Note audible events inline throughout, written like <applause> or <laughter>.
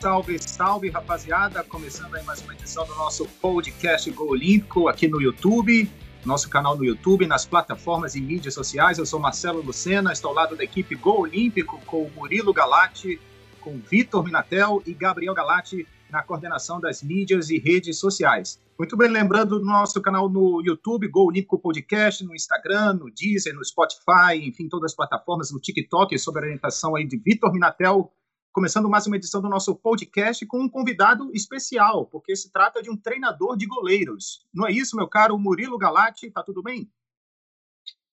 Salve, salve, rapaziada! Começando aí mais uma edição do nosso podcast Gol Olímpico aqui no YouTube, nosso canal no YouTube, nas plataformas e mídias sociais. Eu sou Marcelo Lucena, estou ao lado da equipe Gol Olímpico com o Murilo Galati, com Vitor Minatel e Gabriel Galati na coordenação das mídias e redes sociais. Muito bem, lembrando do nosso canal no YouTube, Gol Olímpico Podcast, no Instagram, no Deezer, no Spotify, enfim, todas as plataformas, no TikTok, sob a orientação aí de Vitor Minatel, começando mais uma edição do nosso podcast com um convidado especial, porque se trata de um treinador de goleiros. Não é isso, meu caro Murilo Galati? Tá tudo bem?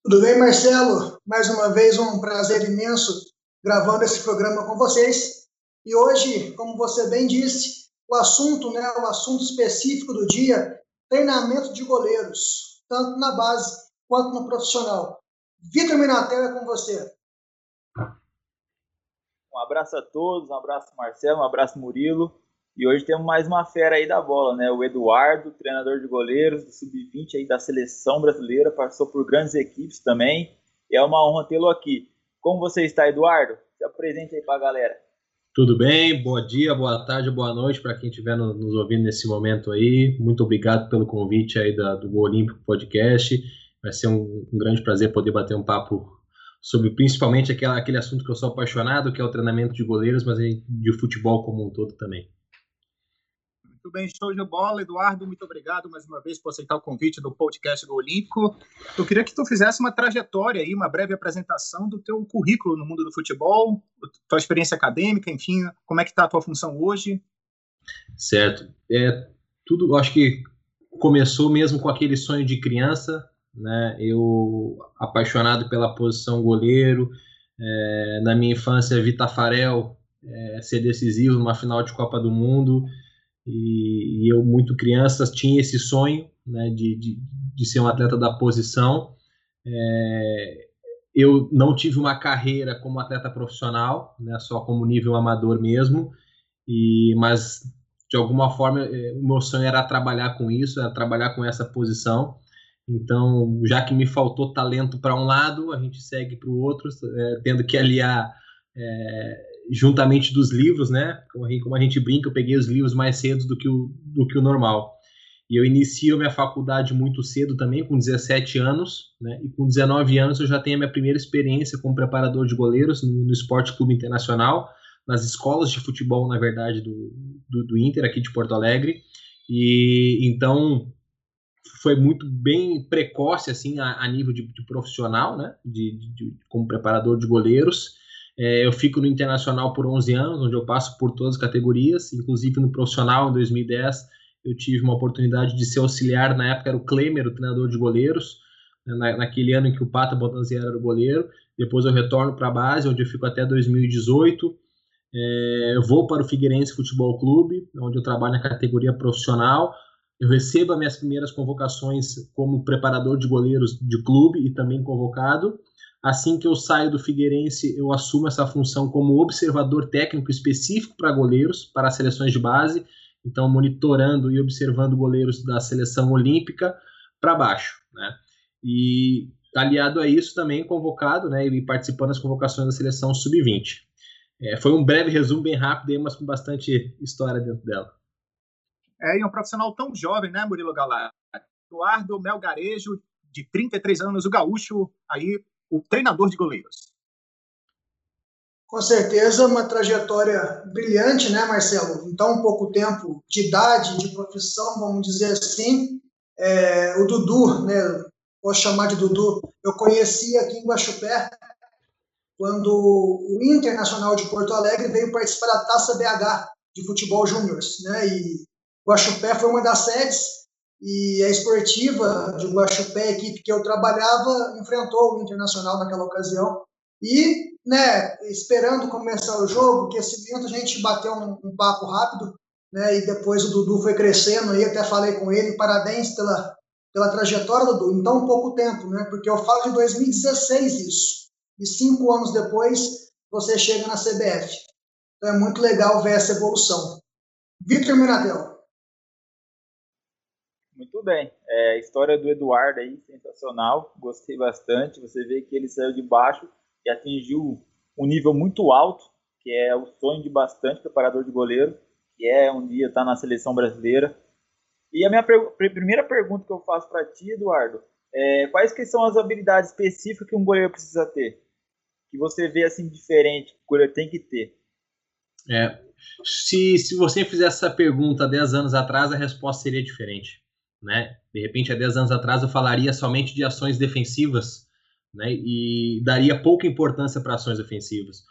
Tudo bem, Marcelo? Mais uma vez um prazer imenso gravando esse programa com vocês. E hoje, como você bem disse, o assunto, né, o assunto específico do dia, treinamento de goleiros, tanto na base quanto no profissional. Vitor Minatel é com você. Um abraço a todos, um abraço Marcelo, um abraço Murilo. E hoje temos mais uma fera aí da bola, né? O Eduardo, treinador de goleiros do Sub-20 aí da seleção brasileira, passou por grandes equipes também. E é uma honra tê-lo aqui. Como você está, Eduardo? Se apresente aí para a galera. Tudo bem? Bom dia, boa tarde, boa noite para quem estiver nos ouvindo nesse momento aí. Muito obrigado pelo convite aí da, do Olímpico Podcast. Vai ser um, um grande prazer poder bater um papo sobre principalmente aquela, aquele assunto que eu sou apaixonado, que é o treinamento de goleiros, mas de futebol como um todo também. Muito bem, show de bola. Eduardo, muito obrigado mais uma vez por aceitar o convite do podcast do Olímpico. Eu queria que tu fizesse uma trajetória aí, uma breve apresentação do teu currículo no mundo do futebol, tua experiência acadêmica, enfim, como é que está a tua função hoje? Certo. É, tudo, acho que começou mesmo com aquele sonho de criança, né? Eu apaixonado pela posição goleiro, é, na minha infância vi Tafarel é, ser decisivo numa final de Copa do Mundo e, e eu muito criança tinha esse sonho, né, de, de, de ser um atleta da posição. É, eu não tive uma carreira como atleta profissional, né, só como nível amador mesmo, e mas de alguma forma é, o meu sonho era trabalhar com isso, era trabalhar com essa posição. Então, já que me faltou talento para um lado, a gente segue para o outro, é, tendo que aliar é, juntamente dos livros, né? Como a, gente, como a, gente, brinca, eu peguei os livros mais cedo do que o, do que o normal. E eu inicio minha faculdade muito cedo também, com 17 anos, né? E com 19 anos eu já tenho a minha primeira experiência como preparador de goleiros no, no Esporte Clube Internacional, nas escolas de futebol, na verdade, do, do, do Inter aqui de Porto Alegre. E então foi muito bem precoce assim a, a nível de, de, profissional, né? De, de, como preparador de goleiros. É, eu fico no internacional por 11 anos, onde eu passo por todas as categorias, inclusive no profissional em 2010 eu tive uma oportunidade de ser auxiliar, na época era o Klemer, o treinador de goleiros, né, na, naquele ano em que o Pata Botanziera era o goleiro. Depois eu retorno para a base, onde eu fico até 2018. É, eu vou para o Figueirense Futebol Clube, onde eu trabalho na categoria profissional eu recebo as minhas primeiras convocações como preparador de goleiros de clube e também convocado. Assim que eu saio do Figueirense, eu assumo essa função como observador técnico específico para goleiros, para seleções de base, então monitorando e observando goleiros da seleção olímpica para baixo, né? E aliado a isso também convocado, né, e participando das convocações da seleção sub-20. É, foi um breve resumo bem rápido, mas com bastante história dentro dela. É, e um profissional tão jovem, né, Murilo Galá? Eduardo Melgarejo, de 33 anos, o gaúcho, aí, o treinador de goleiros. Com certeza, uma trajetória brilhante, né, Marcelo? Em tão pouco tempo de idade, de profissão, vamos dizer assim. É, o Dudu, né, posso chamar de Dudu, eu conheci aqui em Guaxupé, quando o Internacional de Porto Alegre veio participar da Taça BH de futebol júnior, né? E Guaxupé foi uma das sedes e a esportiva de Guaxupé, a equipe que eu trabalhava, enfrentou o Internacional naquela ocasião. E, né, esperando começar o jogo, aquecimento, a gente bateu um, um papo rápido, né, e depois o Dudu foi crescendo, e até falei com ele, parabéns pela, pela trajetória, Dudu, em tão pouco tempo, né, porque eu falo de 2016 isso, e cinco anos depois você chega na CBF. Então é muito legal ver essa evolução. Vitor Minatel. Bem. É, a história do Eduardo aí, sensacional. Gostei bastante. Você vê que ele saiu de baixo e atingiu um nível muito alto, que é o sonho de bastante preparador de goleiro, que é um dia estar tá na seleção brasileira. E a minha primeira pergunta que eu faço para ti, Eduardo, é quais que são as habilidades específicas que um goleiro precisa ter? Que você vê assim diferente, que o goleiro tem que ter? É, se, se você fizesse essa pergunta 10 anos atrás, a resposta seria diferente. Né? De repente, há 10 anos atrás, eu falaria somente de ações defensivas né? e daria pouca importância para ações ofensivas.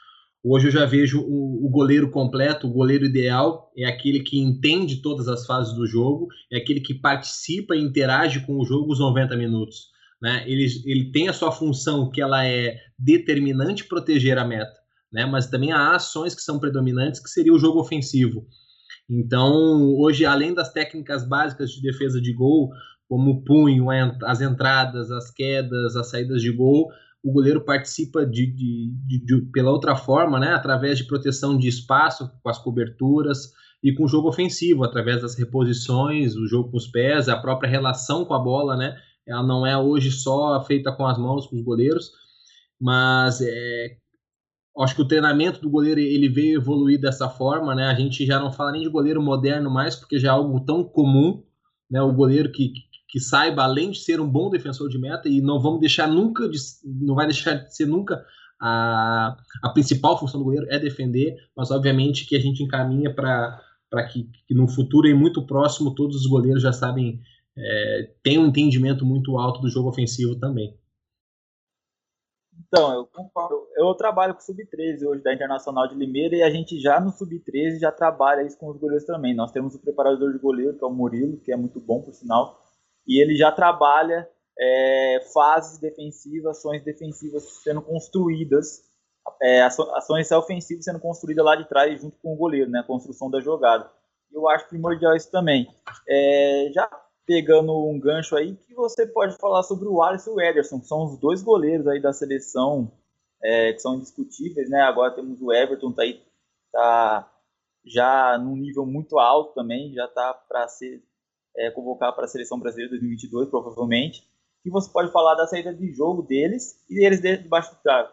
Hoje eu já vejo o, goleiro completo, o goleiro ideal é aquele que entende todas as fases do jogo, é aquele que participa e interage com o jogo os 90 minutos. Né? Ele, ele tem a sua função que ela é determinante proteger a meta, né? mas também há ações que são predominantes, que seria o jogo ofensivo. Então, hoje, além das técnicas básicas de defesa de gol, como o punho, as entradas, as quedas, as saídas de gol, o goleiro participa de, de, de, de, pela outra forma, né, através de proteção de espaço, com as coberturas e com o jogo ofensivo, através das reposições, o jogo com os pés, a própria relação com a bola, né, ela não é hoje só feita com as mãos, com os goleiros, mas é, acho que o treinamento do goleiro ele veio evoluir dessa forma, né? A gente já não fala nem de goleiro moderno mais, porque já é algo tão comum, né? O goleiro que, que saiba, além de ser um bom defensor de meta, e não vamos deixar nunca, de, não vai deixar de ser nunca a, a principal função do goleiro é defender, mas obviamente que a gente encaminha para que, que no futuro e muito próximo todos os goleiros já sabem, é, tem um entendimento muito alto do jogo ofensivo também. Então, eu concordo. Eu trabalho com o Sub-13 hoje da Internacional de Limeira e a gente já no Sub-13 já trabalha isso com os goleiros também. Nós temos o preparador de goleiro, que é o Murilo, que é muito bom, por sinal, e ele já trabalha é, fases defensivas, ações defensivas sendo construídas, é, ações ofensivas sendo construídas lá de trás junto com o goleiro, né, a construção da jogada. Eu acho primordial isso também. É, já pegando um gancho aí, que você pode falar sobre o Alisson e o Ederson, que são os dois goleiros aí da seleção é, que são indiscutíveis, né? Agora temos o Everton, tá aí, tá já num nível muito alto também, já tá para ser é, convocado para a seleção brasileira 2022, provavelmente. E você pode falar da saída de jogo deles e eles debaixo do trave.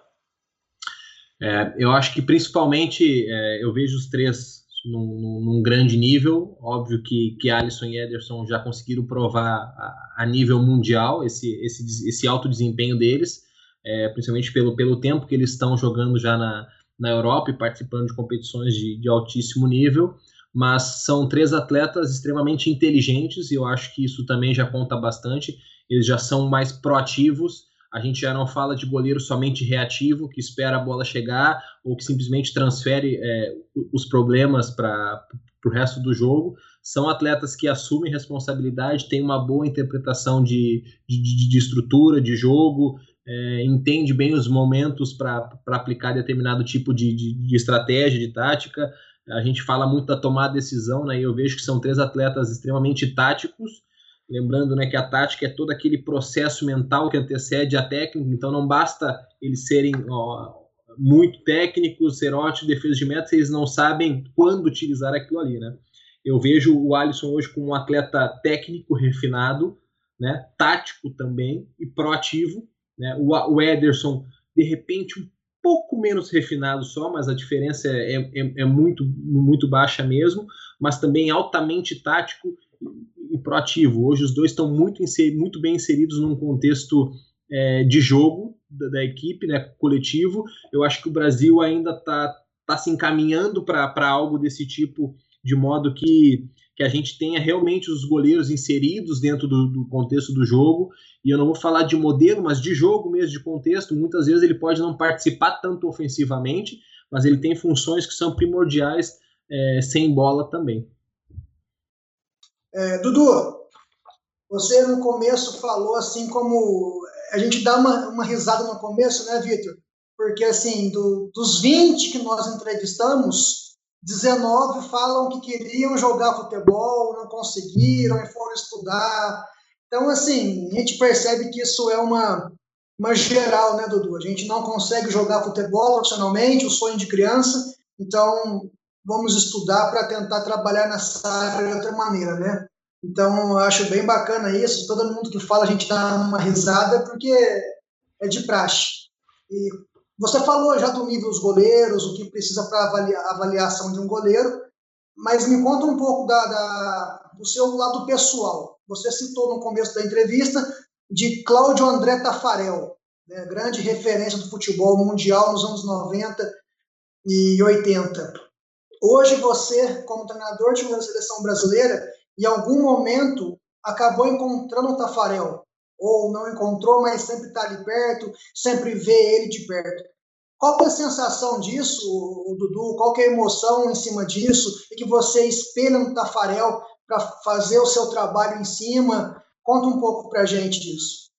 É, eu acho que principalmente é, eu vejo os três num, num, grande nível. Óbvio que, que Alisson e Ederson já conseguiram provar a, a nível mundial esse, esse, esse alto desempenho deles, é, principalmente pelo, pelo tempo que eles estão jogando já na, na Europa e participando de competições de, de altíssimo nível. Mas são três atletas extremamente inteligentes e eu acho que isso também já conta bastante. Eles já são mais proativos a gente já não fala de goleiro somente reativo, que espera a bola chegar ou que simplesmente transfere é, os problemas para o resto do jogo. São atletas que assumem responsabilidade, têm uma boa interpretação de, de, de estrutura, de jogo, é, entende bem os momentos para aplicar determinado tipo de, de, de, estratégia, de tática. A gente fala muito da tomada de decisão, né? E eu vejo que são três atletas extremamente táticos Lembrando né, que a tática é todo aquele processo mental que antecede a técnica, então não basta eles serem ó, muito técnicos, ser ótimos defesa de meta, se eles não sabem quando utilizar aquilo ali. Né? Eu vejo o Alisson hoje como um atleta técnico refinado, né, tático também e proativo. Né? O, o Ederson, de repente, um pouco menos refinado só, mas a diferença é, é, é muito, muito baixa mesmo, mas também altamente tático e proativo. Hoje os dois estão muito, muito bem inseridos num contexto é, de jogo da, da, equipe, né, coletivo. Eu acho que o Brasil ainda está tá se encaminhando para algo desse tipo, de modo que, que a gente tenha realmente os goleiros inseridos dentro do, do contexto do jogo. E eu não vou falar de modelo, mas de jogo mesmo, de contexto. Muitas vezes ele pode não participar tanto ofensivamente, mas ele tem funções que são primordiais é, sem bola também. É, Dudu, você no começo falou assim como a gente dá uma, uma risada no começo, né, Vitor? Porque assim, do, dos 20 que nós entrevistamos, 19 falam que queriam jogar futebol, não conseguiram e foram estudar. Então, assim, a gente percebe que isso é uma, uma geral, né, Dudu? A gente não consegue jogar futebol profissionalmente, o sonho de criança, então vamos estudar para tentar trabalhar nessa área de outra maneira, né? Então, eu acho bem bacana isso. Todo mundo que fala, a gente dá uma risada, porque é de praxe. E Você falou já do nível dos goleiros, o que precisa para avaliar, avaliação de um goleiro, mas me conta um pouco da, da, do seu lado pessoal. Você citou no começo da entrevista de Cláudio André Tafarel, né, grande referência do futebol mundial nos anos 90 e 80. Hoje você, como treinador de uma seleção brasileira, em algum momento acabou encontrando o Tafarel, ou não encontrou, mas sempre está ali perto, sempre vê ele de perto. Qual é a sensação disso, Dudu? Qual é a emoção em cima disso? E que você espelha no Tafarel para fazer o seu trabalho em cima? Conta um pouco para a gente disso.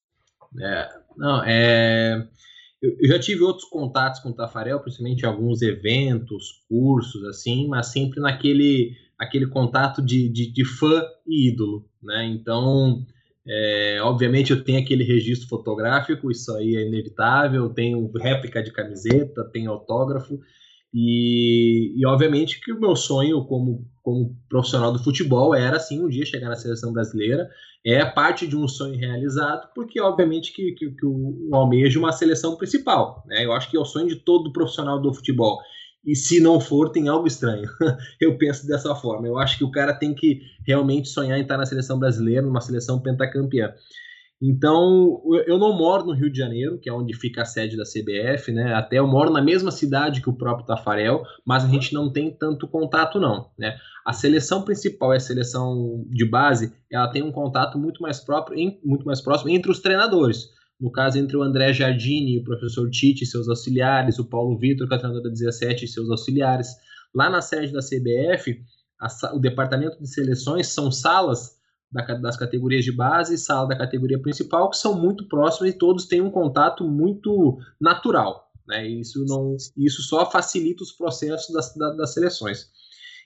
É, não, é, eu, já tive outros contatos com o Tafarel, principalmente alguns eventos, cursos, assim, mas sempre naquele aquele contato de, de, de fã e ídolo, né? Então, é, obviamente eu tenho aquele registro fotográfico, isso aí é inevitável, tenho réplica de camiseta, tenho autógrafo, e, e, obviamente que o meu sonho como, como profissional do futebol era assim um dia chegar na seleção brasileira. É parte de um sonho realizado, porque obviamente que, que, que o, o almeja uma seleção principal. Né? Eu acho que é o sonho de todo profissional do futebol. E se não for, tem algo estranho. <laughs> eu penso dessa forma. Eu acho que o cara tem que realmente sonhar em estar na seleção brasileira, numa seleção pentacampeã. Então, eu não moro no Rio de Janeiro, que é onde fica a sede da CBF, né? Até eu moro na mesma cidade que o próprio Tafarel, mas a gente não tem tanto contato, não, né? A seleção principal a seleção de base, ela tem um contato muito mais próprio, muito mais próximo entre os treinadores. No caso, entre o André Jardini o professor Tite e seus auxiliares, o Paulo Vitor, que é treinador da 17 e seus auxiliares. Lá na sede da CBF, a, o departamento de seleções são salas das categorias de base e sala da categoria principal, que são muito próximas e todos têm um contato muito natural. Né? Isso, não, isso só facilita os processos das, das, das seleções.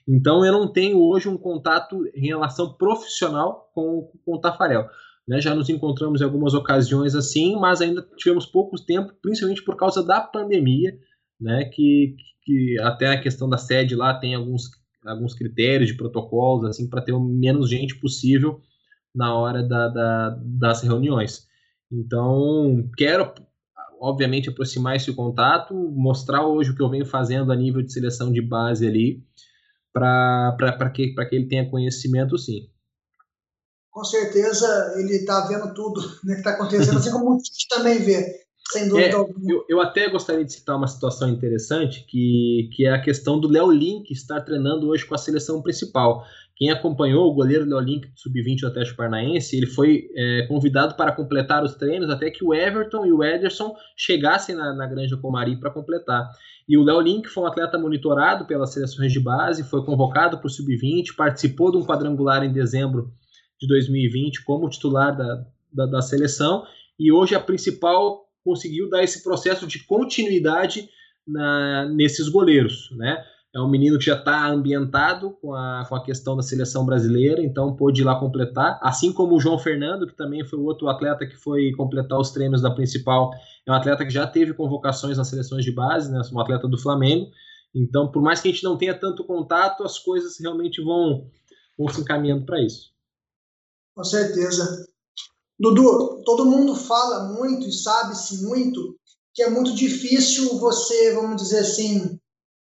Então eu não tenho hoje um contato em relação profissional com, com o Tafarel. Né? Já nos encontramos em algumas ocasiões assim, mas ainda tivemos pouco tempo, principalmente por causa da pandemia, né? que, que até a questão da sede lá tem alguns alguns critérios de protocolos assim para ter o menos gente possível na hora da, da, das reuniões. Então, quero, obviamente, aproximar esse contato, mostrar hoje o que eu venho fazendo a nível de seleção de base ali, para que, que ele tenha conhecimento, sim. Com certeza ele está vendo tudo né, que está acontecendo, assim como o Tite também vê. Sem dúvida é, eu, eu, até gostaria de citar uma situação interessante, que, que é a questão do Léo Link estar treinando hoje com a seleção principal. Quem acompanhou o goleiro Léo Link, sub-20 do Atlético Paranaense, ele foi é, convidado para completar os treinos até que o Everton e o Ederson chegassem na, na Granja Comari para completar. E o Léo Link foi um atleta monitorado pelas seleções de base, foi convocado para o sub-20, participou de um quadrangular em dezembro de 2020 como titular da, da, da seleção, e hoje a principal conseguiu dar esse processo de continuidade na, nesses goleiros, né? É um menino que já está ambientado com a, com a questão da seleção brasileira, então pôde ir lá completar. Assim como o João Fernando, que também foi o outro atleta que foi completar os treinos da principal, é um atleta que já teve convocações nas seleções de base, né? Um atleta do Flamengo. Então, por mais que a gente não tenha tanto contato, as coisas realmente vão, vão se encaminhando para isso. Com certeza. Dudu, todo mundo fala muito e sabe-se muito que é muito difícil você, vamos dizer assim,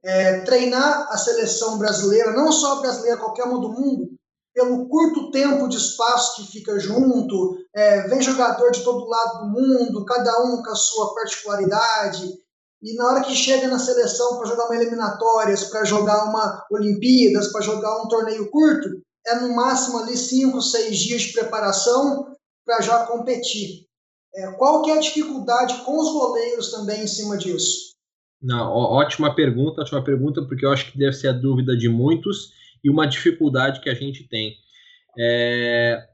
é, treinar a seleção brasileira, não só a brasileira, qualquer uma do mundo, pelo curto tempo de espaço que fica junto, é, vem jogador de todo lado do mundo, cada um com a sua particularidade, e na hora que chega na seleção para jogar uma eliminatórias, para jogar uma Olimpíadas, para jogar um torneio curto, é no máximo ali cinco, seis dias de preparação para já competir. É, qual que é a dificuldade com os goleiros também em cima disso? Não, ótima pergunta, ótima pergunta, porque eu acho que deve ser a dúvida de muitos e uma dificuldade que a gente tem. É,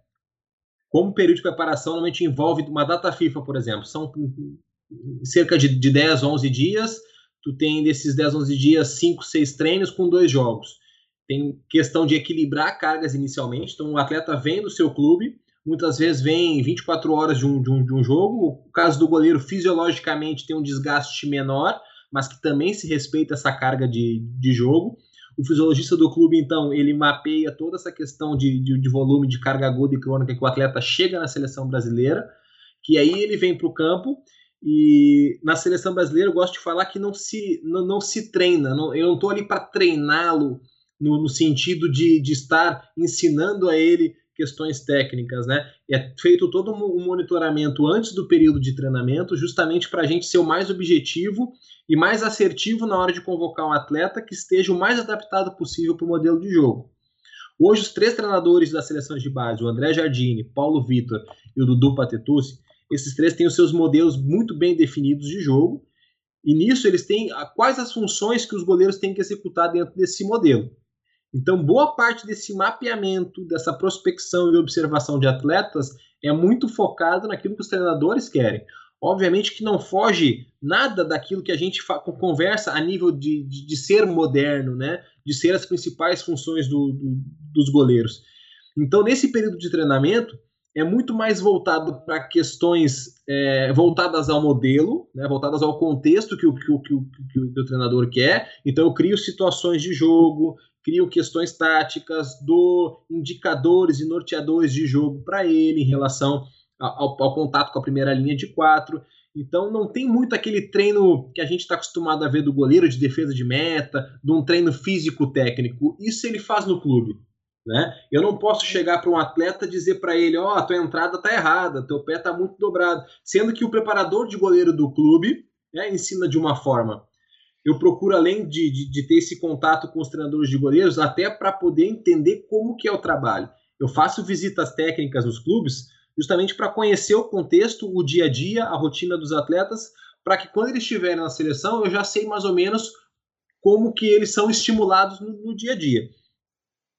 como período de preparação normalmente envolve uma data FIFA, por exemplo, são cerca de, de 10, 11 dias, tu tem desses 10, 11 dias 5, 6 treinos com dois jogos. Tem questão de equilibrar cargas inicialmente, então o atleta vem do seu clube, muitas vezes vem 24 horas de um, de um, de um jogo. O caso do goleiro, fisiologicamente, tem um desgaste menor, mas que também se respeita essa carga de, de jogo. O fisiologista do clube, então, ele mapeia toda essa questão de, de, de volume de carga aguda e crônica que o atleta chega na seleção brasileira, que aí ele vem para o campo E na seleção brasileira eu gosto de falar que não se, não, não se treina, não, eu não estou ali para treiná-lo no, no, sentido de, de estar ensinando a ele questões técnicas, né? É feito todo um monitoramento antes do período de treinamento, justamente para a gente ser o mais objetivo e mais assertivo na hora de convocar um atleta que esteja o mais adaptado possível para o modelo de jogo. Hoje, os três treinadores das seleções de base, o André Jardine, Paulo Vitor e o Dudu Patetucci, esses três têm os seus modelos muito bem definidos de jogo, e nisso eles têm quais as funções que os goleiros têm que executar dentro desse modelo. Então, boa parte desse mapeamento, dessa prospecção e observação de atletas é muito focado naquilo que os treinadores querem. Obviamente que não foge nada daquilo que a gente conversa a nível de, de, de, ser moderno, né? de ser as principais funções do, do, dos goleiros. Então, nesse período de treinamento, é muito mais voltado para questões é, voltadas ao modelo, né, voltadas ao contexto que o, que, o, que, o, que o treinador quer. Então, eu crio situações de jogo, crio questões táticas, dou indicadores e norteadores de jogo para ele em relação ao, ao, contato com a primeira linha de quatro. Então, não tem muito aquele treino que a gente está acostumado a ver do goleiro de defesa de meta, de um treino físico-técnico. Isso ele faz no clube. Né? Eu não posso chegar para um atleta e dizer para ele: Ó, oh, tua entrada tá errada, teu pé tá muito dobrado. Sendo que o preparador de goleiro do clube né, ensina de uma forma. Eu procuro, além de, de, de ter esse contato com os treinadores de goleiros, até para poder entender como que é o trabalho. Eu faço visitas técnicas nos clubes justamente para conhecer o contexto, o dia a dia, a rotina dos atletas, para que quando eles estiverem na seleção eu já sei mais ou menos como que eles são estimulados no, no dia a dia.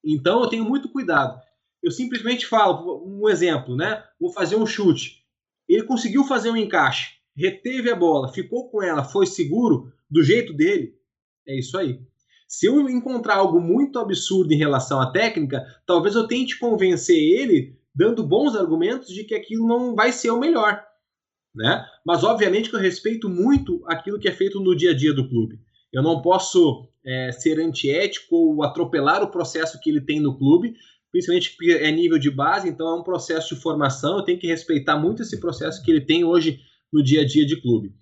Então eu tenho muito cuidado. Eu simplesmente falo, um exemplo, né? Vou fazer um chute. Ele conseguiu fazer um encaixe, reteve a bola, ficou com ela, foi seguro do jeito dele. É isso aí. Se eu encontrar algo muito absurdo em relação à técnica, talvez eu tente convencer ele, dando bons argumentos de que aquilo não vai ser o melhor. Né? Mas obviamente que eu respeito muito aquilo que é feito no dia a dia do clube. Eu não posso é, ser antiético ou atropelar o processo que ele tem no clube, principalmente porque é nível de base, então é um processo de formação, eu tenho que respeitar muito esse processo que ele tem hoje no dia a dia de clube.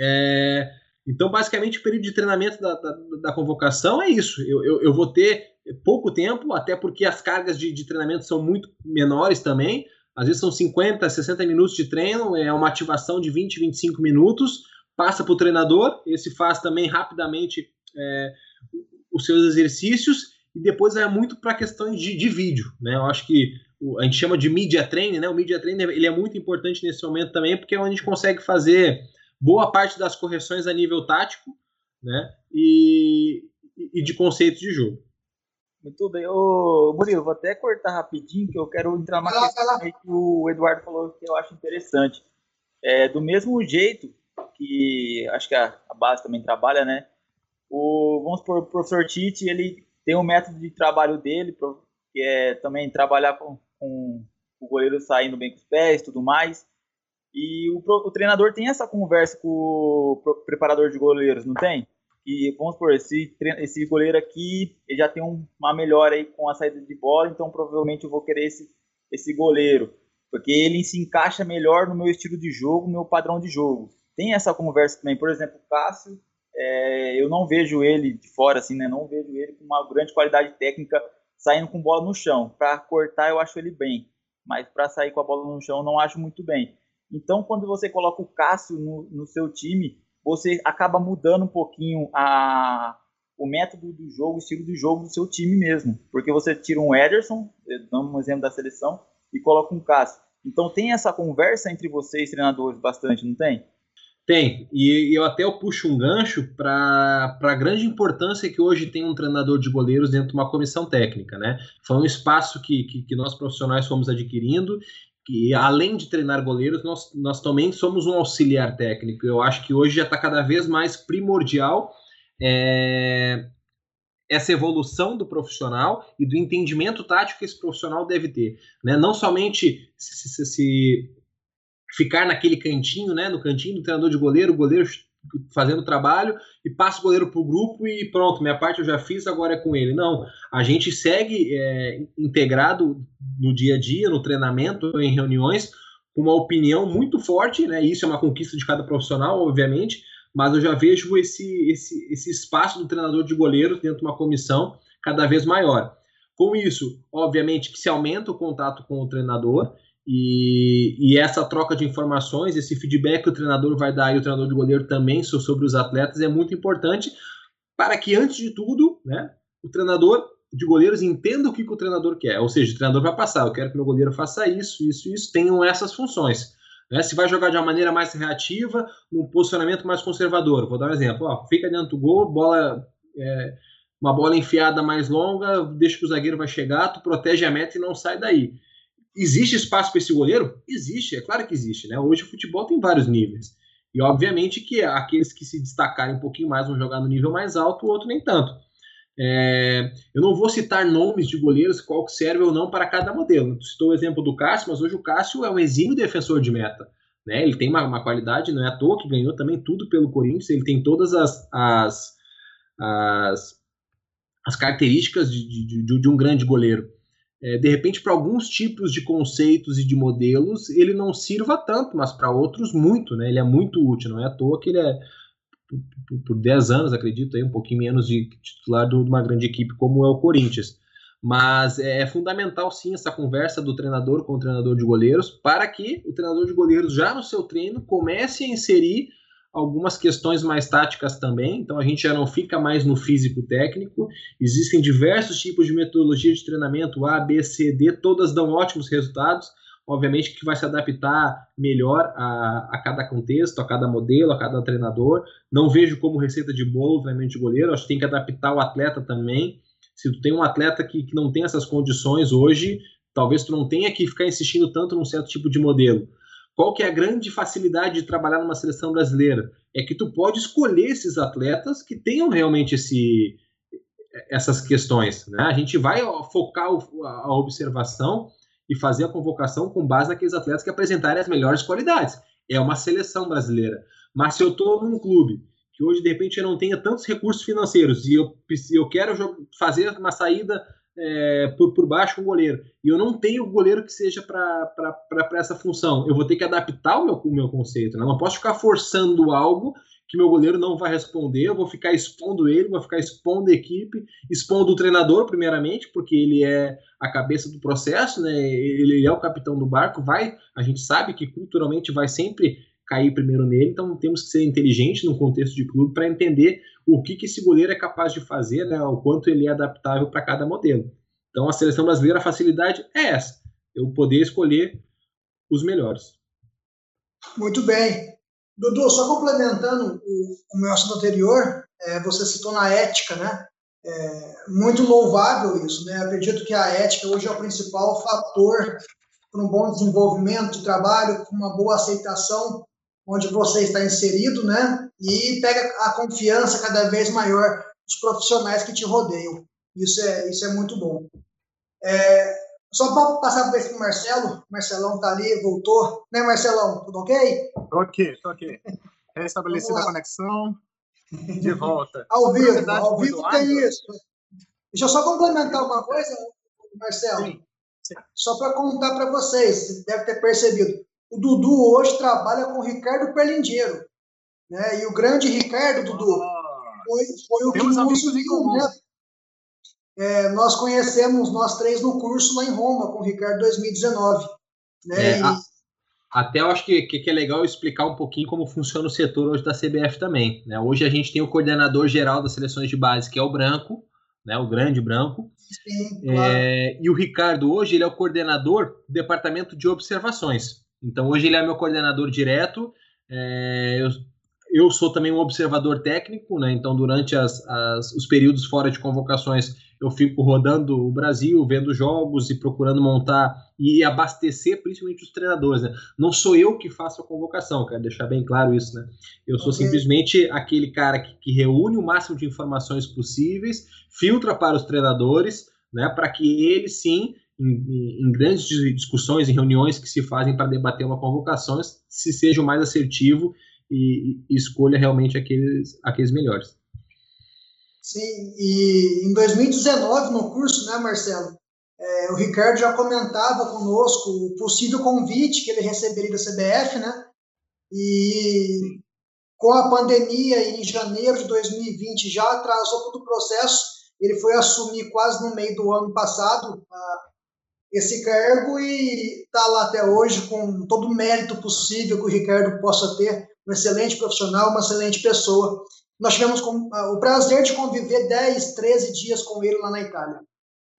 É, então, basicamente, o período de treinamento da, da, da convocação é isso. Eu, eu, eu, vou ter pouco tempo, até porque as cargas de, de treinamento são muito menores também. Às vezes são 50, 60 minutos de treino, é uma ativação de 20, 25 minutos passa para o treinador, esse faz também rapidamente é, os seus exercícios e depois é muito para questões de, de, vídeo, né? Eu acho que a gente chama de media training, né? O media training ele é muito importante nesse momento também porque é onde a gente consegue fazer boa parte das correções a nível tático, né? E, e de conceitos de jogo. Muito bem. Ô, Murilo, vou até cortar rapidinho, que eu quero entrar questão que o Eduardo falou que eu acho interessante. É, do mesmo jeito que acho que a, a base também trabalha, né? O, vamos supor, o professor Tite, ele tem um método de trabalho dele, que é também trabalhar com, com o goleiro saindo bem com os pés e tudo mais. E o, o, treinador tem essa conversa com o preparador de goleiros, não tem? E vamos supor, esse, esse goleiro aqui, ele já tem um, uma melhora aí com a saída de bola, então provavelmente eu vou querer esse, esse goleiro, porque ele se encaixa melhor no meu estilo de jogo, no meu padrão de jogo tem essa conversa também. Por exemplo, o Cássio, é, eu não vejo ele de fora, assim, né? Não vejo ele com uma grande qualidade técnica saindo com bola no chão. Para cortar, eu acho ele bem, mas para sair com a bola no chão, não acho muito bem. Então, quando você coloca o Cássio no, no seu time, você acaba mudando um pouquinho a, o método do jogo, o estilo de jogo do seu time mesmo. Porque você tira um Ederson, dando um exemplo da seleção, e coloca um Cássio. Então tem essa conversa entre vocês, treinadores, bastante, não tem? Tem, e eu até eu puxo um gancho para a grande importância que hoje tem um treinador de goleiros dentro de uma comissão técnica, né? Foi um espaço que, que, que nós profissionais fomos adquirindo, que além de treinar goleiros, nós, nós também somos um auxiliar técnico. Eu acho que hoje já está cada vez mais primordial é, essa evolução do profissional e do entendimento tático que esse profissional deve ter. Né? Não somente se, se, se ficar naquele cantinho, né, no cantinho do treinador de goleiro, o goleiro fazendo o trabalho e passa o goleiro para o grupo e pronto, minha parte eu já fiz, agora é com ele. Não, a gente segue é, integrado no dia a dia, no treinamento, em reuniões, com uma opinião muito forte, né? Isso é uma conquista de cada profissional, obviamente, mas eu já vejo esse, esse, esse espaço do treinador de goleiros dentro de uma comissão cada vez maior. Com isso, obviamente, que se aumenta o contato com o treinador e, e, essa troca de informações, esse feedback que o treinador vai dar e o treinador de goleiro também sobre os atletas é muito importante para que, antes de tudo, né, o treinador de goleiros entenda o que, que o treinador quer. Ou seja, o treinador vai passar, eu quero que meu goleiro faça isso, isso, isso, tenham essas funções. Né? Se vai jogar de uma maneira mais reativa, um posicionamento mais conservador. Vou dar um exemplo. Ó, fica dentro do gol, bola, é, uma bola enfiada mais longa, deixa que o zagueiro vai chegar, tu protege a meta e não sai daí. Existe espaço para esse goleiro? Existe, é claro que existe. Né? Hoje o futebol tem vários níveis. E obviamente que aqueles que se destacarem um pouquinho mais vão jogar no nível mais alto, o outro nem tanto. É, eu não vou citar nomes de goleiros, qual que serve ou não para cada modelo. Citou o exemplo do Cássio, mas hoje o Cássio é um exímio defensor de meta. Né? Ele tem uma, uma, qualidade, não é à toa que ganhou também tudo pelo Corinthians, ele tem todas as, as, as, as características de, de, de, de, um grande goleiro. É, de repente, para alguns tipos de conceitos e de modelos, ele não sirva tanto, mas para outros, muito. Né? Ele é muito útil, não é à toa que ele é por, por 10 anos, acredito, aí, um pouquinho menos de titular de uma grande equipe como é o Corinthians. Mas é, é fundamental sim essa conversa do treinador com o treinador de goleiros para que o treinador de goleiros já no seu treino comece a inserir algumas questões mais táticas também. Então a gente já não fica mais no físico técnico. Existem diversos tipos de metodologia de treinamento A, B, C, D, todas dão ótimos resultados obviamente que vai se adaptar melhor a, a cada contexto, a cada modelo, a cada treinador. Não vejo como receita de bolo o treinamento de goleiro, acho que tem que adaptar o atleta também. Se tu tem um atleta que, que não tem essas condições hoje, talvez tu não tenha que ficar insistindo tanto num certo tipo de modelo. Qual que é a grande facilidade de trabalhar numa seleção brasileira? É que tu pode escolher esses atletas que tenham realmente esse, essas questões. Né? A gente vai focar a observação e fazer a convocação com base naqueles atletas que apresentarem as melhores qualidades. É uma seleção brasileira. Mas se eu estou num clube que hoje, de repente, eu não tenha tantos recursos financeiros e eu, eu quero fazer uma saída é, por, por baixo o goleiro, e eu não tenho goleiro que seja para essa função, eu vou ter que adaptar o meu, o meu conceito. Né? Não posso ficar forçando algo que meu goleiro não vai responder, eu vou ficar expondo ele, vou ficar expondo a equipe, expondo o treinador, primeiramente, porque ele é a cabeça do processo, né? Ele é o capitão do barco, vai, a gente sabe que culturalmente vai sempre cair primeiro nele, então temos que ser inteligente no contexto de clube para entender o que, que esse goleiro é capaz de fazer, né? O quanto ele é adaptável para cada modelo. Então a seleção brasileira, a facilidade é essa, eu poder escolher os melhores. Muito bem. Dudu, só complementando o, o meu assunto anterior, é, você citou na ética, né? É, muito louvável isso, né? Acredito que a ética hoje é o principal fator para um bom desenvolvimento de trabalho, com uma boa aceitação onde você está inserido, né? E pega a confiança cada vez maior dos profissionais que te rodeiam. Isso é, isso é muito bom. É, só para passar para o Marcelo. Marcelão está ali, voltou. Né, Marcelão? Tudo ok? Tô ok, tô ok. Restabelecida a conexão. De volta. ao vivo, ao vivo tem isso. Deixa eu só complementar uma coisa, Marcelo. Sim. Sim. Só para contar para vocês, você deve ter percebido. O Dudu hoje trabalha com o Ricardo Perlingeiro. Né? E o grande Ricardo, Dudu, ah, foi, foi o que nos uniu, né? É, nós conhecemos nós três no curso lá em Roma, com o Ricardo 2019. Né? É, e... a, até eu acho que, que, é legal explicar um pouquinho como funciona o setor hoje da CBF também. Né? Hoje a gente tem o coordenador geral das seleções de base, que é o Branco, né, o grande Branco. Sim, claro. é, e o Ricardo hoje ele é o coordenador do departamento de observações. Então hoje ele é meu coordenador direto. É, eu, eu sou também um observador técnico, né? Então durante as, as, os períodos fora de convocações eu fico rodando o Brasil, vendo jogos e procurando montar e abastecer principalmente os treinadores. Né? Não sou eu que faço a convocação, quero deixar bem claro isso. Né? Eu sou okay. simplesmente aquele cara que, que, reúne o máximo de informações possíveis, filtra para os treinadores, né, para que eles sim, em, em, grandes discussões, em reuniões que se fazem para debater uma convocação, se seja o mais assertivo e, e escolha realmente aqueles, aqueles melhores. Sim, e em 2019, no curso, né, Marcelo? É, o Ricardo já comentava conosco o possível convite que ele receberia da CBF, né? E com a pandemia em janeiro de 2020 já atrasou todo o processo. Ele foi assumir quase no meio do ano passado esse cargo e está lá até hoje com todo o mérito possível que o Ricardo possa ter, um excelente profissional, uma excelente pessoa. Nós tivemos o prazer de conviver 10, 13 dias com ele lá na Itália.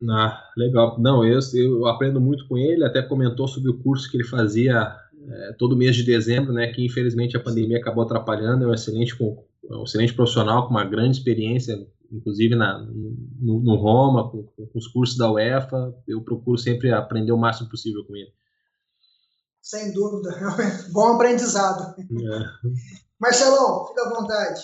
Ah, legal. Não, eu, eu aprendo muito com ele, até comentou sobre o curso que ele fazia é, todo mês de dezembro, né, que infelizmente a pandemia acabou atrapalhando, é um excelente, um excelente profissional com uma grande experiência, inclusive na, no, no Roma, com, com, os cursos da UEFA, eu procuro sempre aprender o máximo possível com ele. Sem dúvida, bom aprendizado. É. Marcelão, fica à vontade.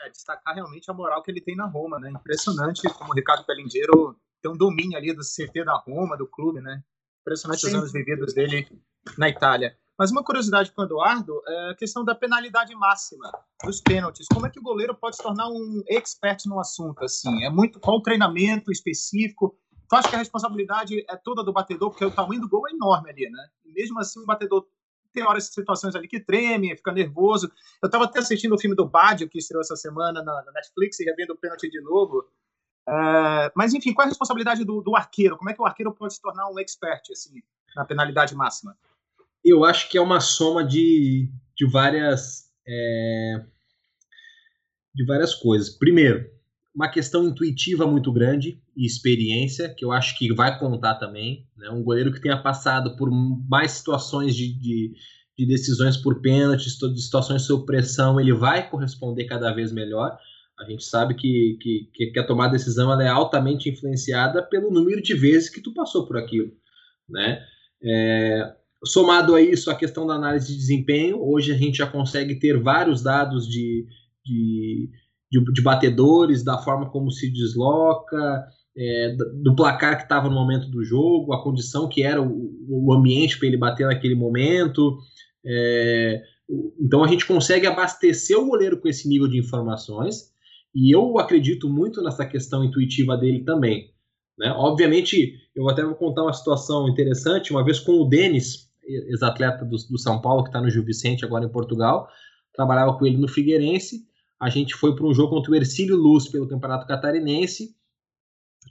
É, destacar realmente a moral que ele tem na Roma, né? Impressionante como o Ricardo Pelingeiro tem um domínio ali do CT da Roma, do clube, né? Impressionante Sim. os anos vividos dele na Itália. Mas uma curiosidade com o Eduardo é a questão da penalidade máxima dos pênaltis. Como é que o goleiro pode se tornar um expert no assunto? Assim, é muito qual o treinamento específico? Tu acha que a responsabilidade é toda do batedor, porque o tamanho do gol é enorme ali, né? Mesmo assim, o batedor tem horas, situações ali que treme, fica nervoso. Eu estava até assistindo o filme do Badio, que estreou essa semana na, Netflix, e revendo o pênalti de novo. Uh, mas, enfim, qual é a responsabilidade do, do, arqueiro? Como é que o arqueiro pode se tornar um expert, assim, na penalidade máxima? Eu acho que é uma soma de, de várias... É, de várias coisas. Primeiro, uma questão intuitiva muito grande e experiência, que eu acho que vai contar também. Né? Um goleiro que tenha passado por mais situações de, de, de decisões por pênaltis, de situações sob pressão, ele vai corresponder cada vez melhor. A gente sabe que, que, que a tomar decisão ela é altamente influenciada pelo número de vezes que tu passou por aquilo. Né? É, somado a isso, a questão da análise de desempenho, hoje a gente já consegue ter vários dados de, de de, de batedores, da forma como se desloca, é, do placar que estava no momento do jogo, a condição que era o, o ambiente para ele bater naquele momento. É, então a gente consegue abastecer o goleiro com esse nível de informações e eu acredito muito nessa questão intuitiva dele também. Né? Obviamente, eu até vou contar uma situação interessante. Uma vez com o Denis, ex-atleta do, do São Paulo, que está no Gil Vicente, agora em Portugal, trabalhava com ele no Figueirense. A gente foi para um jogo contra o Ercílio Luz pelo Campeonato Catarinense.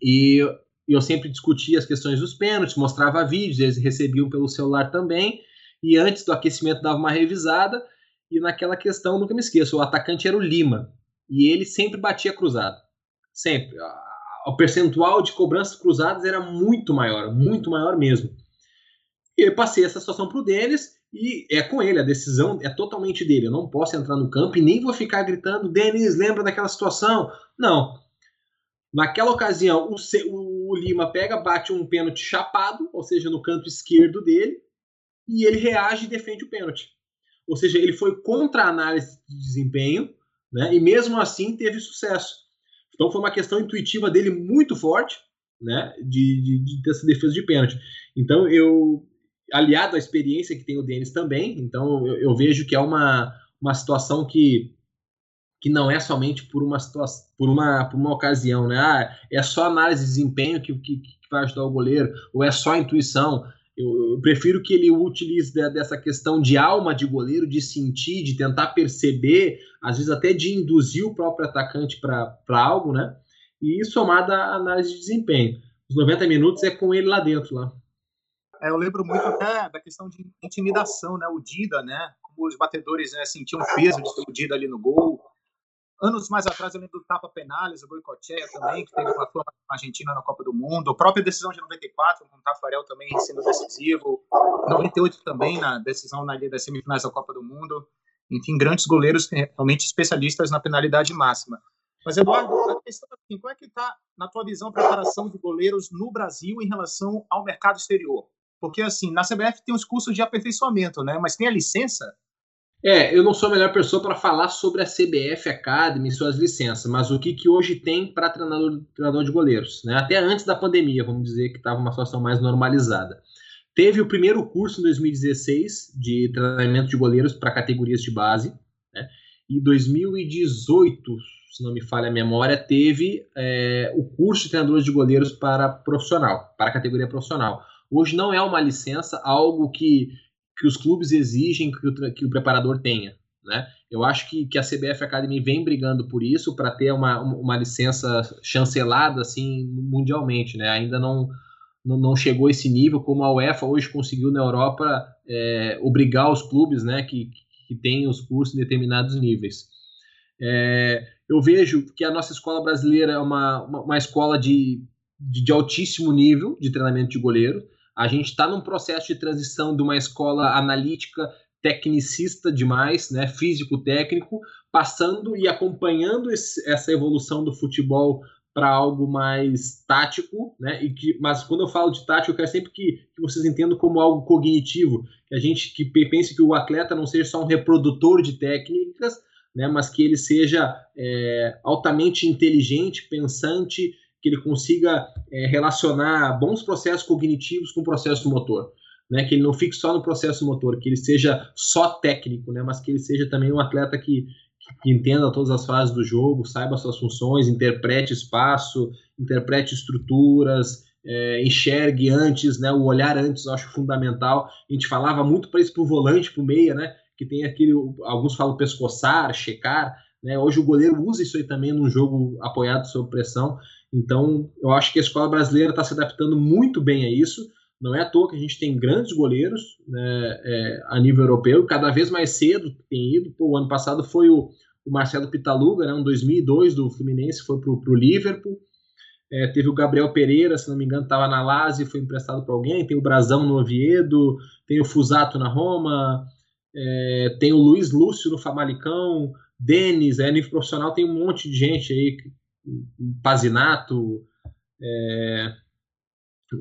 E eu sempre discutia as questões dos pênaltis, mostrava vídeos, eles recebiam pelo celular também, e antes do aquecimento dava uma revisada, e naquela questão, nunca me esqueço, o atacante era o Lima, e ele sempre batia cruzado, sempre. O percentual de cobranças cruzadas era muito maior, muito maior mesmo. E eu passei essa situação para o Denis, e é com ele, a decisão é totalmente dele. Eu não posso entrar no campo e nem vou ficar gritando, Denis, lembra daquela situação? Não. Naquela ocasião, o, Lima pega, bate um pênalti chapado, ou seja, no canto esquerdo dele, e ele reage e defende o pênalti. Ou seja, ele foi contra a análise de desempenho, né, e mesmo assim teve sucesso. Então foi uma questão intuitiva dele muito forte, né, de, de, de dessa defesa de pênalti. Então eu aliado à experiência que tem o Denis também, então eu, eu, vejo que é uma, uma situação que, que não é somente por uma situação, por uma, por uma ocasião, né? Ah, é só análise de desempenho que, que, que vai ajudar o goleiro, ou é só intuição. Eu, eu, prefiro que ele utilize dessa questão de alma de goleiro, de sentir, de tentar perceber, às vezes até de induzir o próprio atacante para algo, né? E somada à análise de desempenho. Os 90 minutos é com ele lá dentro, lá. É, eu lembro muito até da questão de intimidação, né? O Dida, né? Como os batedores né, sentiam peso de ter o Dida ali no gol. Anos mais atrás eu lembro do Tapa Penales, o Goicoechea também, que teve uma fama Argentina na Copa do Mundo. A própria decisão de 94, com o Tafarel também sendo decisivo. 98 também, na decisão na das semifinais da Copa do Mundo. Enfim, grandes goleiros realmente especialistas na penalidade máxima. Mas, Eduardo, a questão é assim, qual é que está, na tua visão, a preparação de goleiros no Brasil em relação ao mercado exterior? Porque, assim, na CBF tem os cursos de aperfeiçoamento, né? Mas tem a licença? É, eu não sou a melhor pessoa para falar sobre a CBF Academy e suas licenças, mas o que, que hoje tem para treinador, treinador de goleiros, né? Até antes da pandemia, vamos dizer que estava uma situação mais normalizada. Teve o primeiro curso em 2016 de treinamento de goleiros para categorias de base, né? e 2018, se não me falha a memória, teve é, o curso de treinadores de goleiros para profissional, para categoria profissional. Hoje não é uma licença, algo que, que os clubes exigem que o, que o preparador tenha. Né? Eu acho que, que a CBF Academy vem brigando por isso, para ter uma, uma licença chancelada assim mundialmente. Né? Ainda não, não, não chegou a esse nível, como a UEFA hoje conseguiu na Europa é, obrigar os clubes né, que, que têm os cursos em determinados níveis. É, eu vejo que a nossa escola brasileira é uma, uma, uma escola de, de, de, altíssimo nível de treinamento de goleiro. A gente está num processo de transição de uma escola analítica, tecnicista demais, né, físico-técnico, passando e acompanhando esse, essa evolução do futebol para algo mais tático, né? E que, mas quando eu falo de tático, eu quero sempre que, que, vocês entendam como algo cognitivo, que a gente que pense que o atleta não seja só um reprodutor de técnicas, né? Mas que ele seja é, altamente inteligente, pensante, que ele consiga é, relacionar bons processos cognitivos com o processo motor. Né, que ele não fique só no processo motor, que ele seja só técnico, né, mas que ele seja também um atleta que, que entenda todas as fases do jogo, saiba suas funções, interprete espaço, interprete estruturas, é, enxergue antes, né, o olhar antes eu acho fundamental. A gente falava muito para isso para o volante, para o meia, né, que tem aquele, alguns falam pescoçar, checar, né, hoje o goleiro usa isso aí também num jogo apoiado sob pressão. Então, eu acho que a escola brasileira está se adaptando muito bem a isso. Não é à toa que a gente tem grandes goleiros né, é, a nível europeu, cada vez mais cedo tem ido. Pô, o ano passado foi o, o Marcelo Pitaluga, né, em 2002 do Fluminense, foi para o Liverpool. É, teve o Gabriel Pereira, se não me engano, estava na Lazio foi emprestado para alguém. Tem o Brasão no Oviedo, tem o Fusato na Roma, é, tem o Luiz Lúcio no Famalicão, Denis, é, nível profissional tem um monte de gente aí, Pazinato, é,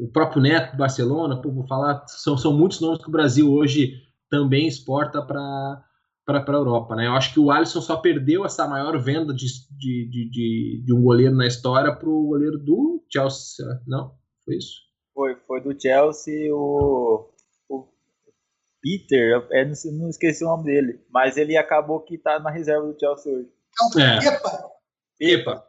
o próprio Neto do Barcelona, pô, vou falar, são, são muitos nomes que o Brasil hoje também exporta para para a Europa, né? Eu acho que o Alisson só perdeu essa maior venda de, de, de, de um goleiro na história para o goleiro do Chelsea, não? Foi isso? Foi, foi do Chelsea o, o Peter, é, não, esqueci o nome dele, mas ele acabou que está na reserva do Chelsea hoje. É. Kepa. Kepa.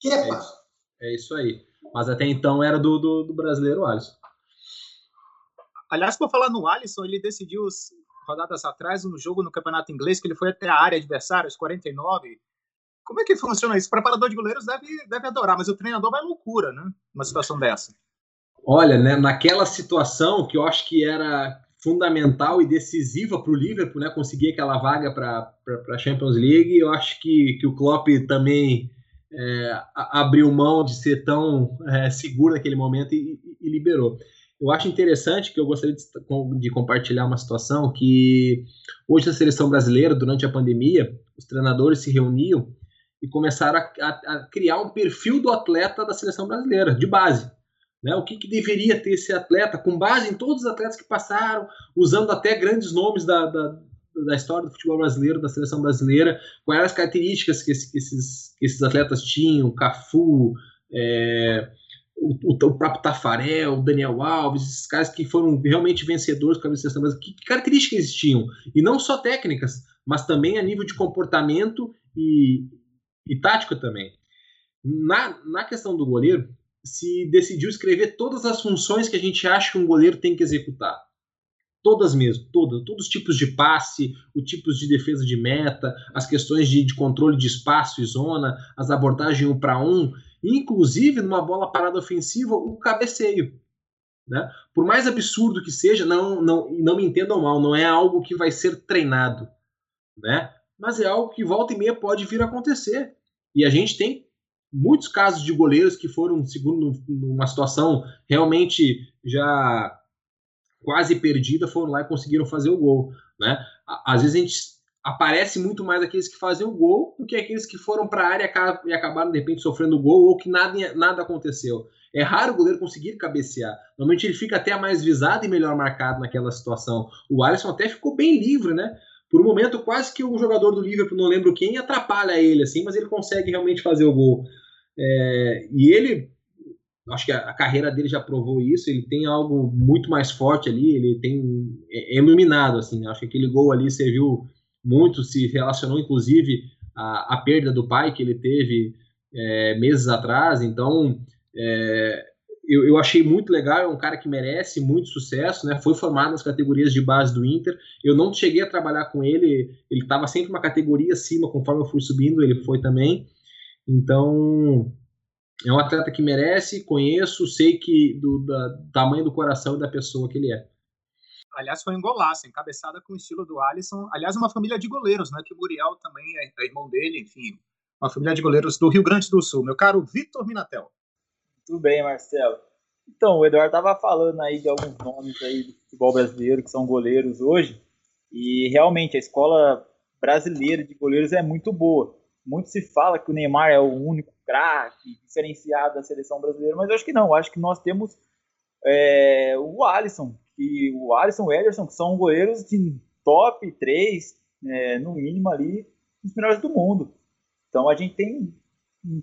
Kepa. É isso, é isso aí. Mas até então era do, do, do brasileiro Alisson. Aliás, por falar no Alisson, ele decidiu rodadas atrás um jogo no campeonato inglês que ele foi até a área adversária, os 49. Como é que funciona isso? O preparador de goleiros deve, deve adorar, mas o treinador vai loucura, né? Uma situação dessa. Olha, né, naquela situação que eu acho que era fundamental e decisiva para o Liverpool, né, conseguir aquela vaga para a Champions League, eu acho que, que o Klopp também é, abriu mão de ser tão é, seguro naquele momento e, e, liberou. Eu acho interessante que eu gostaria de, de, compartilhar uma situação que hoje a seleção brasileira, durante a pandemia, os treinadores se reuniam e começaram a, a, a criar um perfil do atleta da seleção brasileira, de base. Né? O que, que, deveria ter esse atleta, com base em todos os atletas que passaram, usando até grandes nomes da, da da história do futebol brasileiro, da seleção brasileira, quais eram as características que, esse, que, esses, que esses, atletas tinham, Cafu, é, o, o, próprio Tafarel, o Daniel Alves, esses caras que foram realmente vencedores com a seleção brasileira, que, que características eles tinham? E não só técnicas, mas também a nível de comportamento e, e tática também. Na, na questão do goleiro, se decidiu escrever todas as funções que a gente acha que um goleiro tem que executar todas mesmo, todas, todos os tipos de passe, os tipos de defesa de meta, as questões de, de controle de espaço e zona, as abordagens um para um, inclusive numa bola parada ofensiva, o cabeceio. Né? Por mais absurdo que seja, não, não, não me entendam mal, não é algo que vai ser treinado, né? mas é algo que volta e meia pode vir a acontecer. E a gente tem muitos casos de goleiros que foram, segundo numa situação realmente já quase perdida, foram lá e conseguiram fazer o gol. Né? Às vezes a gente aparece muito mais aqueles que fazem o gol do que aqueles que foram para a área e acabaram de repente sofrendo gol ou que nada, nada aconteceu. É raro o goleiro conseguir cabecear. Normalmente ele fica até mais visado e melhor marcado naquela situação. O Alisson até ficou bem livre, né? Por um momento, quase que um jogador do Liverpool, não lembro quem, atrapalha ele, assim, mas ele consegue realmente fazer o gol. É, e ele acho que a, a, carreira dele já provou isso. Ele tem algo muito mais forte ali. Ele tem é, é iluminado assim. Acho que aquele gol ali serviu muito se relacionou, inclusive, à, à perda do pai que ele teve é, meses atrás. Então, é, eu, eu, achei muito legal. É um cara que merece muito sucesso, né? Foi formado nas categorias de base do Inter. Eu não cheguei a trabalhar com ele, ele estava sempre uma categoria acima, conforme eu fui subindo, ele foi também. Então, é um atleta que merece, conheço, sei que do, da, tamanho do coração e da pessoa que ele é. Aliás, foi um golaço, encabeçada com o estilo do Alisson. Aliás, uma família de goleiros, né? Que o Muriel também é, é irmão dele, enfim. Uma família de goleiros do Rio Grande do Sul. Meu caro Vitor Minatel. Tudo bem, Marcelo. Então, o Eduardo estava falando aí de alguns nomes aí do futebol brasileiro que são goleiros hoje. E realmente a escola brasileira de goleiros é muito boa. Muito se fala que o Neymar é o único craque diferenciado da seleção brasileira, mas eu acho que não. Eu acho que nós temos é, o Alisson, que o Alisson e o Ederson, que são goleiros de top 3, é, no mínimo ali, os melhores do mundo. Então a gente tem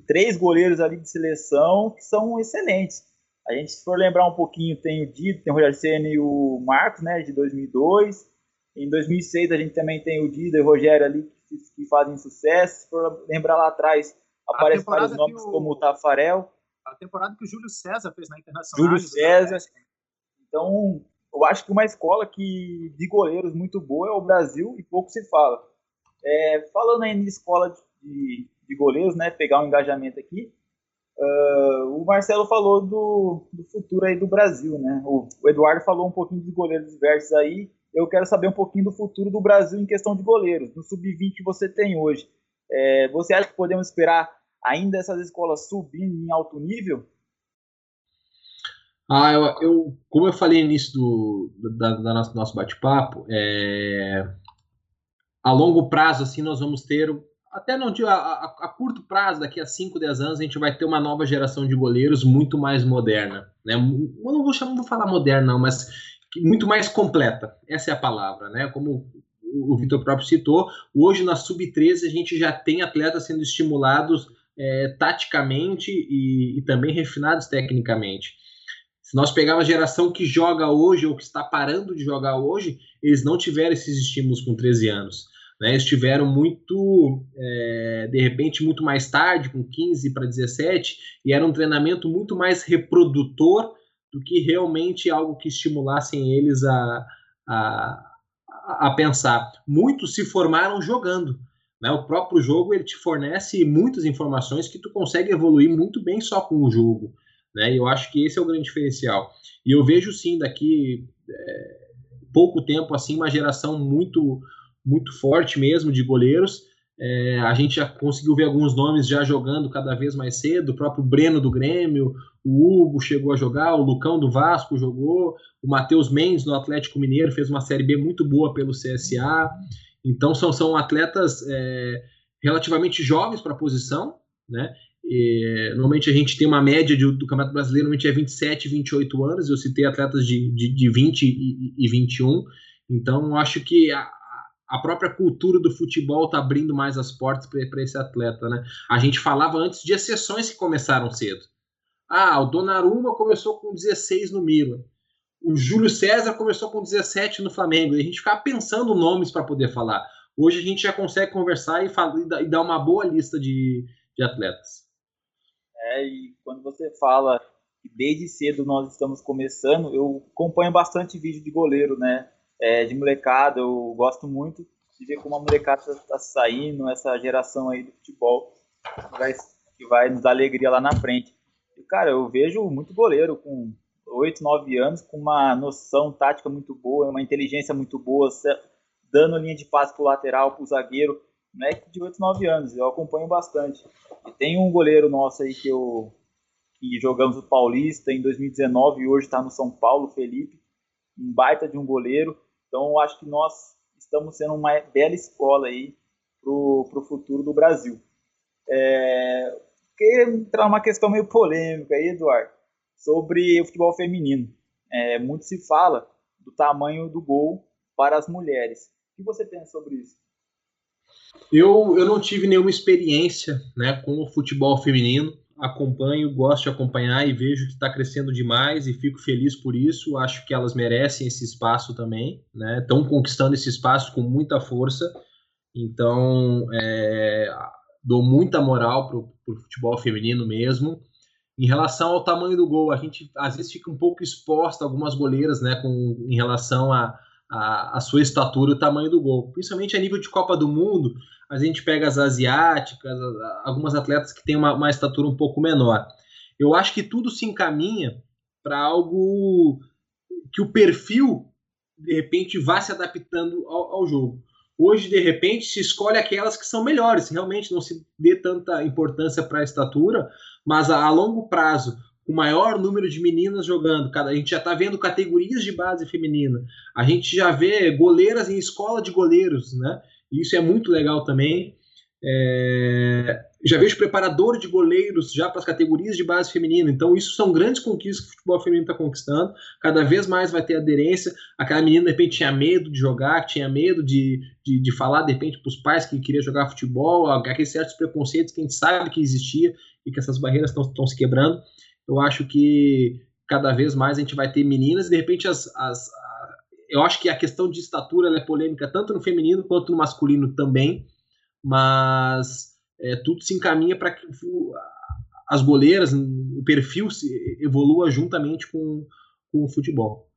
três goleiros ali de seleção que são excelentes. A gente, se for lembrar um pouquinho, tem o Dito, tem o Rogério Senna e o Marcos, né, de 2002. Em 2006 a gente também tem o Dida e o Rogério ali que, que fazem sucesso. Se for lembrar lá atrás, aparecem vários nomes o... como o Tafarel. A temporada que o Júlio César fez na Internacional. Júlio César. Então, eu acho que uma escola que de goleiros muito boa é o Brasil e pouco se fala. É, falando aí em escola de, de, goleiros, né, pegar um engajamento aqui, uh, o Marcelo falou do, do, futuro aí do Brasil, né? O, o, Eduardo falou um pouquinho de goleiros diversos aí. Eu quero saber um pouquinho do futuro do Brasil em questão de goleiros. No sub-20 que você tem hoje, é, você acha que podemos esperar ainda essas escolas subindo em alto nível? Ah, eu, eu, como eu falei no início do, da, da nosso, nosso bate-papo, é, a longo prazo, assim, nós vamos ter, até não a, a, a, curto prazo, daqui a 5, 10 anos, a gente vai ter uma nova geração de goleiros muito mais moderna. Né? Eu não vou chamar, não vou falar moderna, não, mas muito mais completa. Essa é a palavra, né? Como o Vitor próprio citou, hoje na Sub-13 a gente já tem atletas sendo estimulados é, taticamente e, e também refinados tecnicamente. Se nós pegarmos a geração que joga hoje ou que está parando de jogar hoje, eles não tiveram esses estímulos com 13 anos. Né? Eles tiveram muito, é, de repente, muito mais tarde, com 15 para 17, e era um treinamento muito mais reprodutor do que realmente algo que estimulassem eles a, a, a pensar. Muitos se formaram jogando. Né? O próprio jogo ele te fornece muitas informações que tu consegue evoluir muito bem só com o jogo. Né? E eu acho que esse é o grande diferencial. E eu vejo sim daqui é, pouco tempo assim uma geração muito muito forte mesmo de goleiros. É, a gente já conseguiu ver alguns nomes já jogando cada vez mais cedo. O próprio Breno do Grêmio, o Hugo chegou a jogar, o Lucão do Vasco jogou, o Matheus Mendes no Atlético Mineiro fez uma série B muito boa pelo CSA. Então são, são atletas é, relativamente jovens para a posição, né? E, normalmente a gente tem uma média de, do Campeonato Brasileiro, normalmente é 27, 28 anos. Eu citei atletas de, de, de 20 e, e 21. Então, acho que a, a própria cultura do futebol está abrindo mais as portas para esse atleta. Né? A gente falava antes de exceções que começaram cedo. Ah, o Donnarumma começou com 16 no Milan. O Júlio César começou com 17 no Flamengo. E a gente ficava pensando nomes para poder falar. Hoje a gente já consegue conversar e, fala, e dar uma boa lista de, de atletas. É, e quando você fala que desde cedo nós estamos começando, eu acompanho bastante vídeo de goleiro, né? É, de molecada, eu gosto muito de ver como a molecada está saindo, essa geração aí do futebol que vai, que vai nos dar alegria lá na frente. E, cara, eu vejo muito goleiro com 8, 9 anos, com uma noção tática muito boa, uma inteligência muito boa, dando linha de passe para o lateral, para o zagueiro, moleque de 8, 9 anos, eu acompanho bastante. E tem um goleiro nosso aí que eu que jogamos o Paulista em 2019 e hoje está no São Paulo, Felipe, um baita de um goleiro. Então eu acho que nós estamos sendo uma bela escola aí pro, pro futuro do Brasil. É, queria entrar numa questão meio polêmica aí, Eduardo, sobre o futebol feminino. É, muito se fala do tamanho do gol para as mulheres. O que você pensa sobre isso? Eu, eu não tive nenhuma experiência né, com o futebol feminino. Acompanho, gosto de acompanhar e vejo que está crescendo demais e fico feliz por isso. Acho que elas merecem esse espaço também, né? Estão conquistando esse espaço com muita força. Então, é, dou muita moral para o futebol feminino mesmo. Em relação ao tamanho do gol, a gente às vezes fica um pouco exposta algumas goleiras, né, com, em relação a, a, a, sua estatura e o tamanho do gol. Principalmente a nível de Copa do Mundo, a gente pega as asiáticas, algumas atletas que têm uma, uma estatura um pouco menor. Eu acho que tudo se encaminha para algo que o perfil, de repente, vá se adaptando ao, ao jogo. Hoje, de repente, se escolhe aquelas que são melhores, realmente não se dê tanta importância para a estatura, mas a, a, longo prazo, o maior número de meninas jogando, cada, a gente já está vendo categorias de base feminina, a gente já vê goleiras em escola de goleiros, né? Isso é muito legal também. É, já vejo preparador de goleiros já para as categorias de base feminina. Então, isso são grandes conquistas que o futebol feminino está conquistando. Cada vez mais vai ter aderência. Aquela menina, de repente, tinha medo de jogar, tinha medo de, de, de falar, de repente, para os pais que queria jogar futebol, aqueles certos preconceitos que a gente sabe que existia e que essas barreiras estão se quebrando. Eu acho que cada vez mais a gente vai ter meninas e, de repente, as, as eu acho que a questão de estatura é polêmica tanto no feminino quanto no masculino também mas é, tudo se encaminha para que as goleiras, o perfil se evolua juntamente com, com o futebol.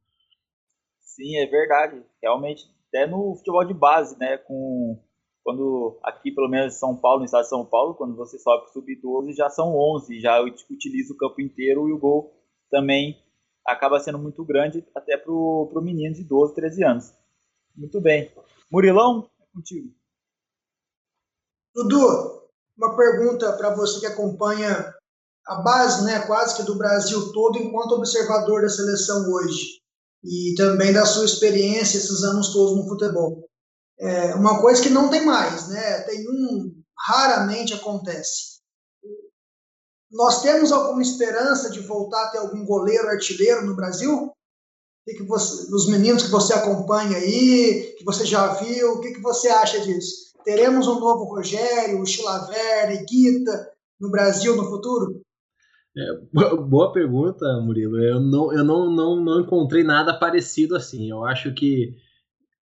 Sim, é verdade. Realmente, até no futebol de base, né? Com, quando aqui, pelo menos em São Paulo, no estado de São Paulo, quando você sobe para sub-12, já são 11, já utiliza o campo inteiro e o gol também acaba sendo muito grande, até para o menino de 12, 13 anos. Muito bem. Murilão, é contigo. Dudu, uma pergunta para você que acompanha a base, né, quase que do Brasil todo, enquanto observador da seleção hoje, e também da sua experiência esses anos todos no futebol. É uma coisa que não tem mais, né? Tem um raramente acontece. Nós temos alguma esperança de voltar a ter algum goleiro artilheiro no Brasil? O que, você, os meninos que você acompanha aí, que você já viu, o que, que você acha disso? Teremos um novo Rogério, o Chilaverde, Guita no Brasil no futuro? É, boa pergunta, Murilo. Eu, não, eu não, não, não encontrei nada parecido assim. Eu acho que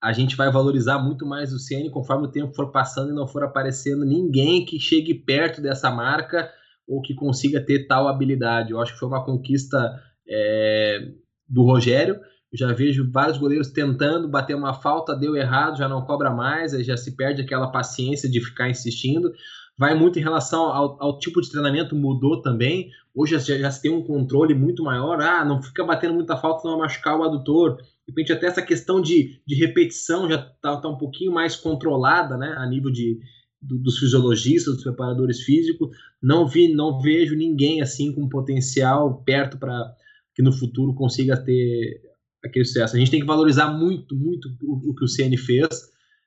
a gente vai valorizar muito mais o CN conforme o tempo for passando e não for aparecendo ninguém que chegue perto dessa marca ou que consiga ter tal habilidade. Eu acho que foi uma conquista é, do Rogério já vejo vários goleiros tentando bater uma falta, deu errado, já não cobra mais, aí já se perde aquela paciência de ficar insistindo. Vai muito em relação ao, ao tipo de treinamento, mudou também. Hoje já, já se tem um controle muito maior. Ah, não fica batendo muita falta, não vai machucar o adutor. De repente, até essa questão de, de repetição já está tá um pouquinho mais controlada, né, a nível de, do, dos fisiologistas, dos preparadores físicos. Não vi, não vejo ninguém assim com potencial perto para que no futuro consiga ter aquele sucesso. A gente tem que valorizar muito, muito o, o que o CN fez.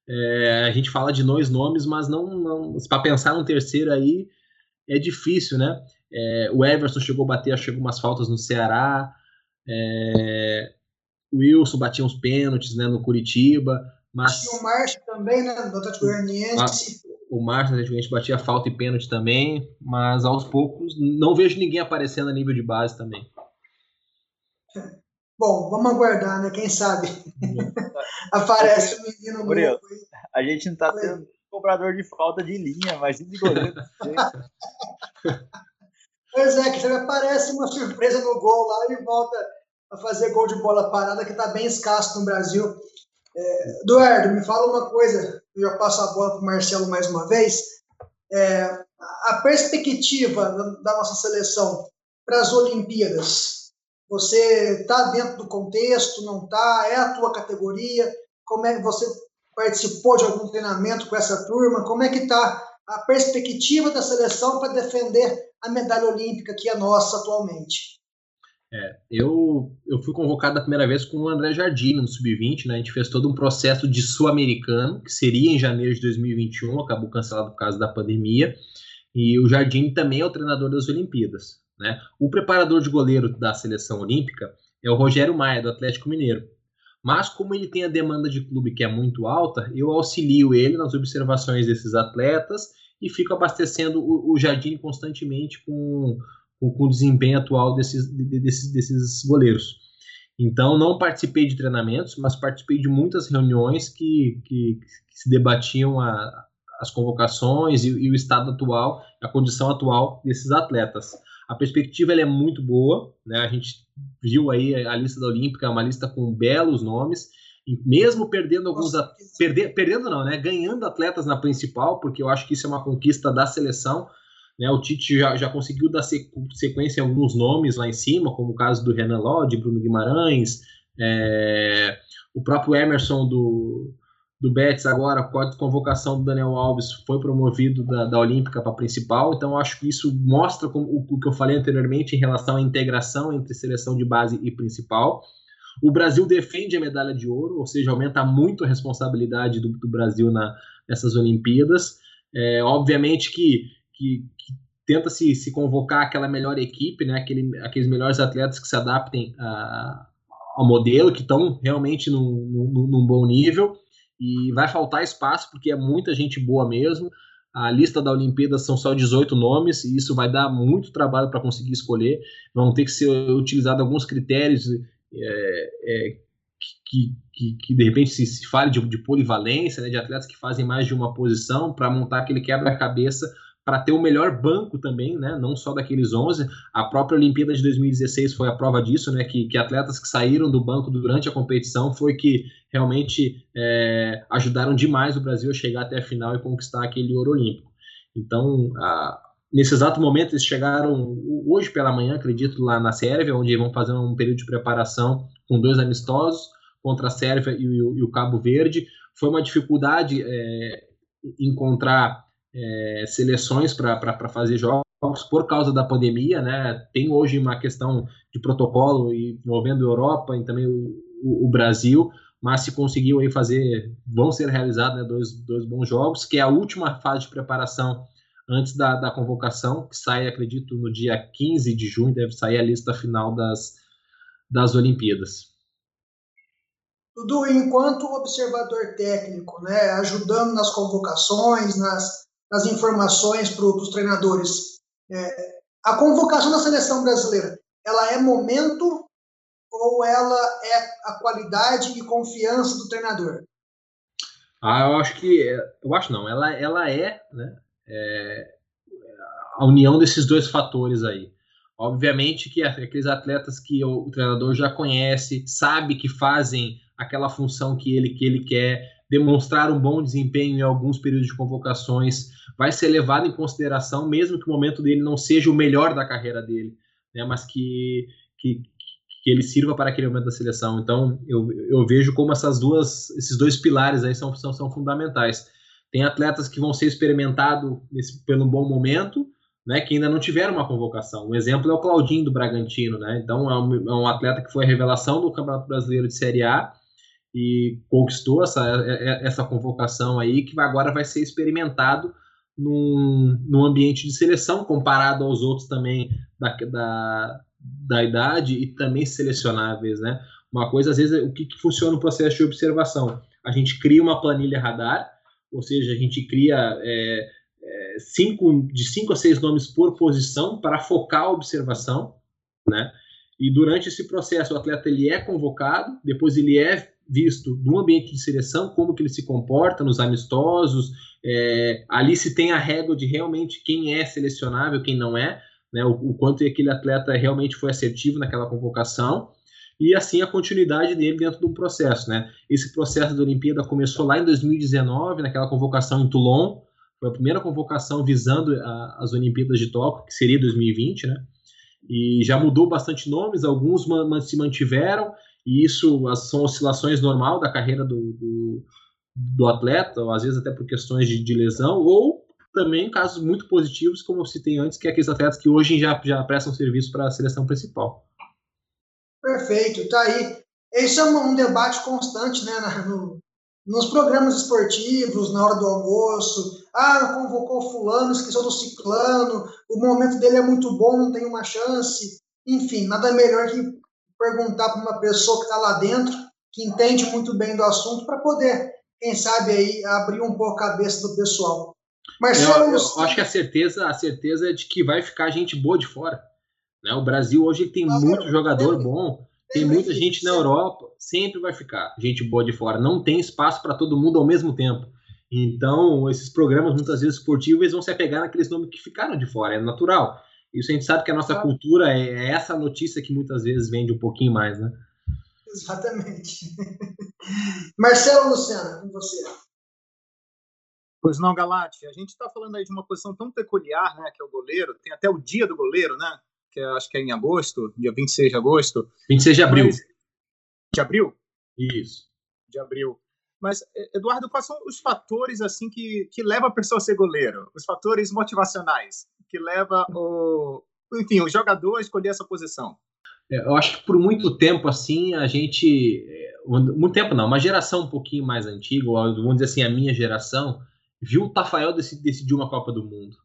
É, a gente fala de dois nomes, mas não, não para pensar num terceiro aí é difícil, né? É, o Everson chegou a bater, chegou umas faltas no Ceará. É, o Wilson batia uns pênaltis né, no Curitiba. Mas... Tinha o Márcio também, né? Do Atlético Goianiense. O Márcio, gente batia falta e pênalti também, mas aos poucos não vejo ninguém aparecendo a nível de base também. Bom, vamos aguardar, né? Quem sabe? <laughs> Aparece o menino Murilo. A gente não está tendo cobrador de falta de linha, mas de goleiro. <laughs> pois é, que aparece uma surpresa no gol lá e volta a fazer gol de bola parada, que está bem escasso no Brasil. É, Eduardo, me fala uma coisa, eu já passo a bola para o Marcelo mais uma vez. É, a perspectiva da nossa seleção para as Olimpíadas, você está dentro do contexto, não está? É a tua categoria? Como é que você participou de algum treinamento com essa turma? Como é que está a perspectiva da seleção para defender a medalha olímpica que é nossa atualmente? É, eu, eu fui convocado a primeira vez com o André Jardim no Sub-20, né? A gente fez todo um processo de sul-americano, que seria em janeiro de 2021, acabou cancelado por causa da pandemia. E o Jardim também é o treinador das Olimpíadas. Né? O preparador de goleiro da seleção olímpica é o Rogério Maia, do Atlético Mineiro. Mas, como ele tem a demanda de clube que é muito alta, eu auxilio ele nas observações desses atletas e fico abastecendo o, o Jardim constantemente com, com, com, o desempenho atual desses, desses, desses goleiros. Então, não participei de treinamentos, mas participei de muitas reuniões que, que, que se debatiam a, as convocações e, e, o estado atual, a condição atual desses atletas. A perspectiva é muito boa, né? A gente viu aí a lista da Olímpica, é uma lista com belos nomes, mesmo perdendo alguns perder, perdendo não, né? Ganhando atletas na principal, porque eu acho que isso é uma conquista da seleção. Né, o Tite já, já conseguiu dar sequência em alguns nomes lá em cima, como o caso do Renan Lodge, Bruno Guimarães, é, o próprio Emerson do, do Betis agora, com a convocação do Daniel Alves, foi promovido da, da Olímpica para principal, então acho que isso mostra como, o, o, que eu falei anteriormente em relação à integração entre seleção de base e principal. O Brasil defende a medalha de ouro, ou seja, aumenta muito a responsabilidade do, do Brasil na, nessas Olimpíadas. É, obviamente que, que, que tenta se, se convocar aquela melhor equipe, né, aquele, aqueles melhores atletas que se adaptem a, ao modelo, que estão realmente num, num, num bom nível e vai faltar espaço porque é muita gente boa mesmo. A lista da Olimpíada são só 18 nomes e isso vai dar muito trabalho para conseguir escolher. Vão ter que ser utilizados alguns critérios é, é, que, que, que, de repente se, se fale de, de polivalência, né, de atletas que fazem mais de uma posição para montar aquele quebra-cabeça para ter o melhor banco também, né? Não só daqueles 11. A própria Olimpíada de 2016 foi a prova disso, né? Que, que atletas que saíram do banco durante a competição foi que realmente é, ajudaram demais o Brasil a chegar até a final e conquistar aquele ouro olímpico. Então, a, nesse exato momento, eles chegaram hoje pela manhã, acredito, lá na Sérvia, onde vão fazer um período de preparação com dois amistosos contra a Sérvia e o, e o Cabo Verde. Foi uma dificuldade é, encontrar é, seleções para fazer jogos por causa da pandemia, né? Tem hoje uma questão de protocolo envolvendo a Europa e também o, o, o Brasil, mas se conseguiu aí fazer, vão ser realizados né, dois, dois bons jogos, que é a última fase de preparação antes da, da convocação, que sai, acredito, no dia 15 de junho, deve sair a lista final das, das Olimpíadas. Dudu, enquanto observador técnico, né, ajudando nas convocações, nas das informações para os treinadores. É, a convocação da seleção brasileira, ela é momento ou ela é a qualidade e confiança do treinador? Ah, eu acho que, eu acho não, ela, ela é, né, é, a união desses dois fatores aí. Obviamente que aqueles atletas que o, o treinador já conhece, sabe que fazem aquela função que ele, que ele quer, demonstrar um bom desempenho em alguns períodos de convocações, vai ser levado em consideração, mesmo que o momento dele não seja o melhor da carreira dele, né, mas que, que, que ele sirva para aquele momento da seleção. Então, eu, eu vejo como essas duas, esses dois pilares aí são, são, são fundamentais. Tem atletas que vão ser experimentados pelo bom momento, né, que ainda não tiveram uma convocação. Um exemplo é o Claudinho do Bragantino, né? Então é um, é um atleta que foi a revelação do Campeonato Brasileiro de Série A e conquistou essa, essa convocação aí, que agora vai ser experimentado num, num ambiente de seleção, comparado aos outros também da, da, da idade e também selecionáveis, né? Uma coisa, às vezes, o que, que funciona no processo de observação? A gente cria uma planilha radar, ou seja, a gente cria é, é, cinco, de cinco a seis nomes por posição para focar a observação, né? E durante esse processo, o atleta ele é convocado, depois ele é visto no ambiente de seleção, como que ele se comporta nos amistosos, é, ali se tem a régua de realmente quem é selecionável, quem não é, né, o, o, quanto aquele atleta realmente foi assertivo naquela convocação, e assim a continuidade dele dentro do processo. Né. Esse processo da Olimpíada começou lá em 2019, naquela convocação em Toulon, foi a primeira convocação visando a, as Olimpíadas de Tóquio, que seria 2020, né, e já mudou bastante nomes, alguns se mantiveram, e isso são oscilações normal da carreira do, do, do atleta, ou às vezes até por questões de, de, lesão, ou também casos muito positivos, como eu citei antes, que é aqueles atletas que hoje já, já prestam serviço para a seleção principal. Perfeito, tá aí. Esse é um, debate constante né, no, nos programas esportivos, na hora do almoço. Ah, convocou fulano, esqueceu do ciclano, o momento dele é muito bom, não tem uma chance. Enfim, nada melhor que perguntar para uma pessoa que está lá dentro, que entende muito bem do assunto, para poder, quem sabe, aí abrir um pouco a cabeça do pessoal. Marcelo, eu, eu acho que a certeza, a certeza é de que vai ficar gente boa de fora. Né? O Brasil hoje tem muito jogador bom. Tem, tem muita gente na Europa, sempre vai ficar gente boa de fora. Não tem espaço para todo mundo ao mesmo tempo. Então, esses programas, muitas vezes esportivos, eles vão se apegar naqueles nomes que ficaram de fora, é natural. Isso a gente sabe que a nossa cultura é, é essa notícia que muitas vezes vende um pouquinho mais, né? Exatamente. <laughs> Marcelo Luciano, com você. Pois não, Galate, a gente está falando aí de uma posição tão peculiar, né, que é o goleiro, tem até o dia do goleiro, né, que é, acho que é em agosto, dia 26 de agosto. 26 de abril. Mas, de abril? Isso. De abril. Mas, Eduardo, quais são os fatores assim que, que levam a pessoa a ser goleiro? Os fatores motivacionais que levam o, enfim, o jogador a escolher essa posição? É, eu acho que por muito tempo, assim, a gente. É, muito tempo não, uma geração um pouquinho mais antiga, vamos dizer assim, a minha geração, viu o Tafael decidir uma Copa do Mundo.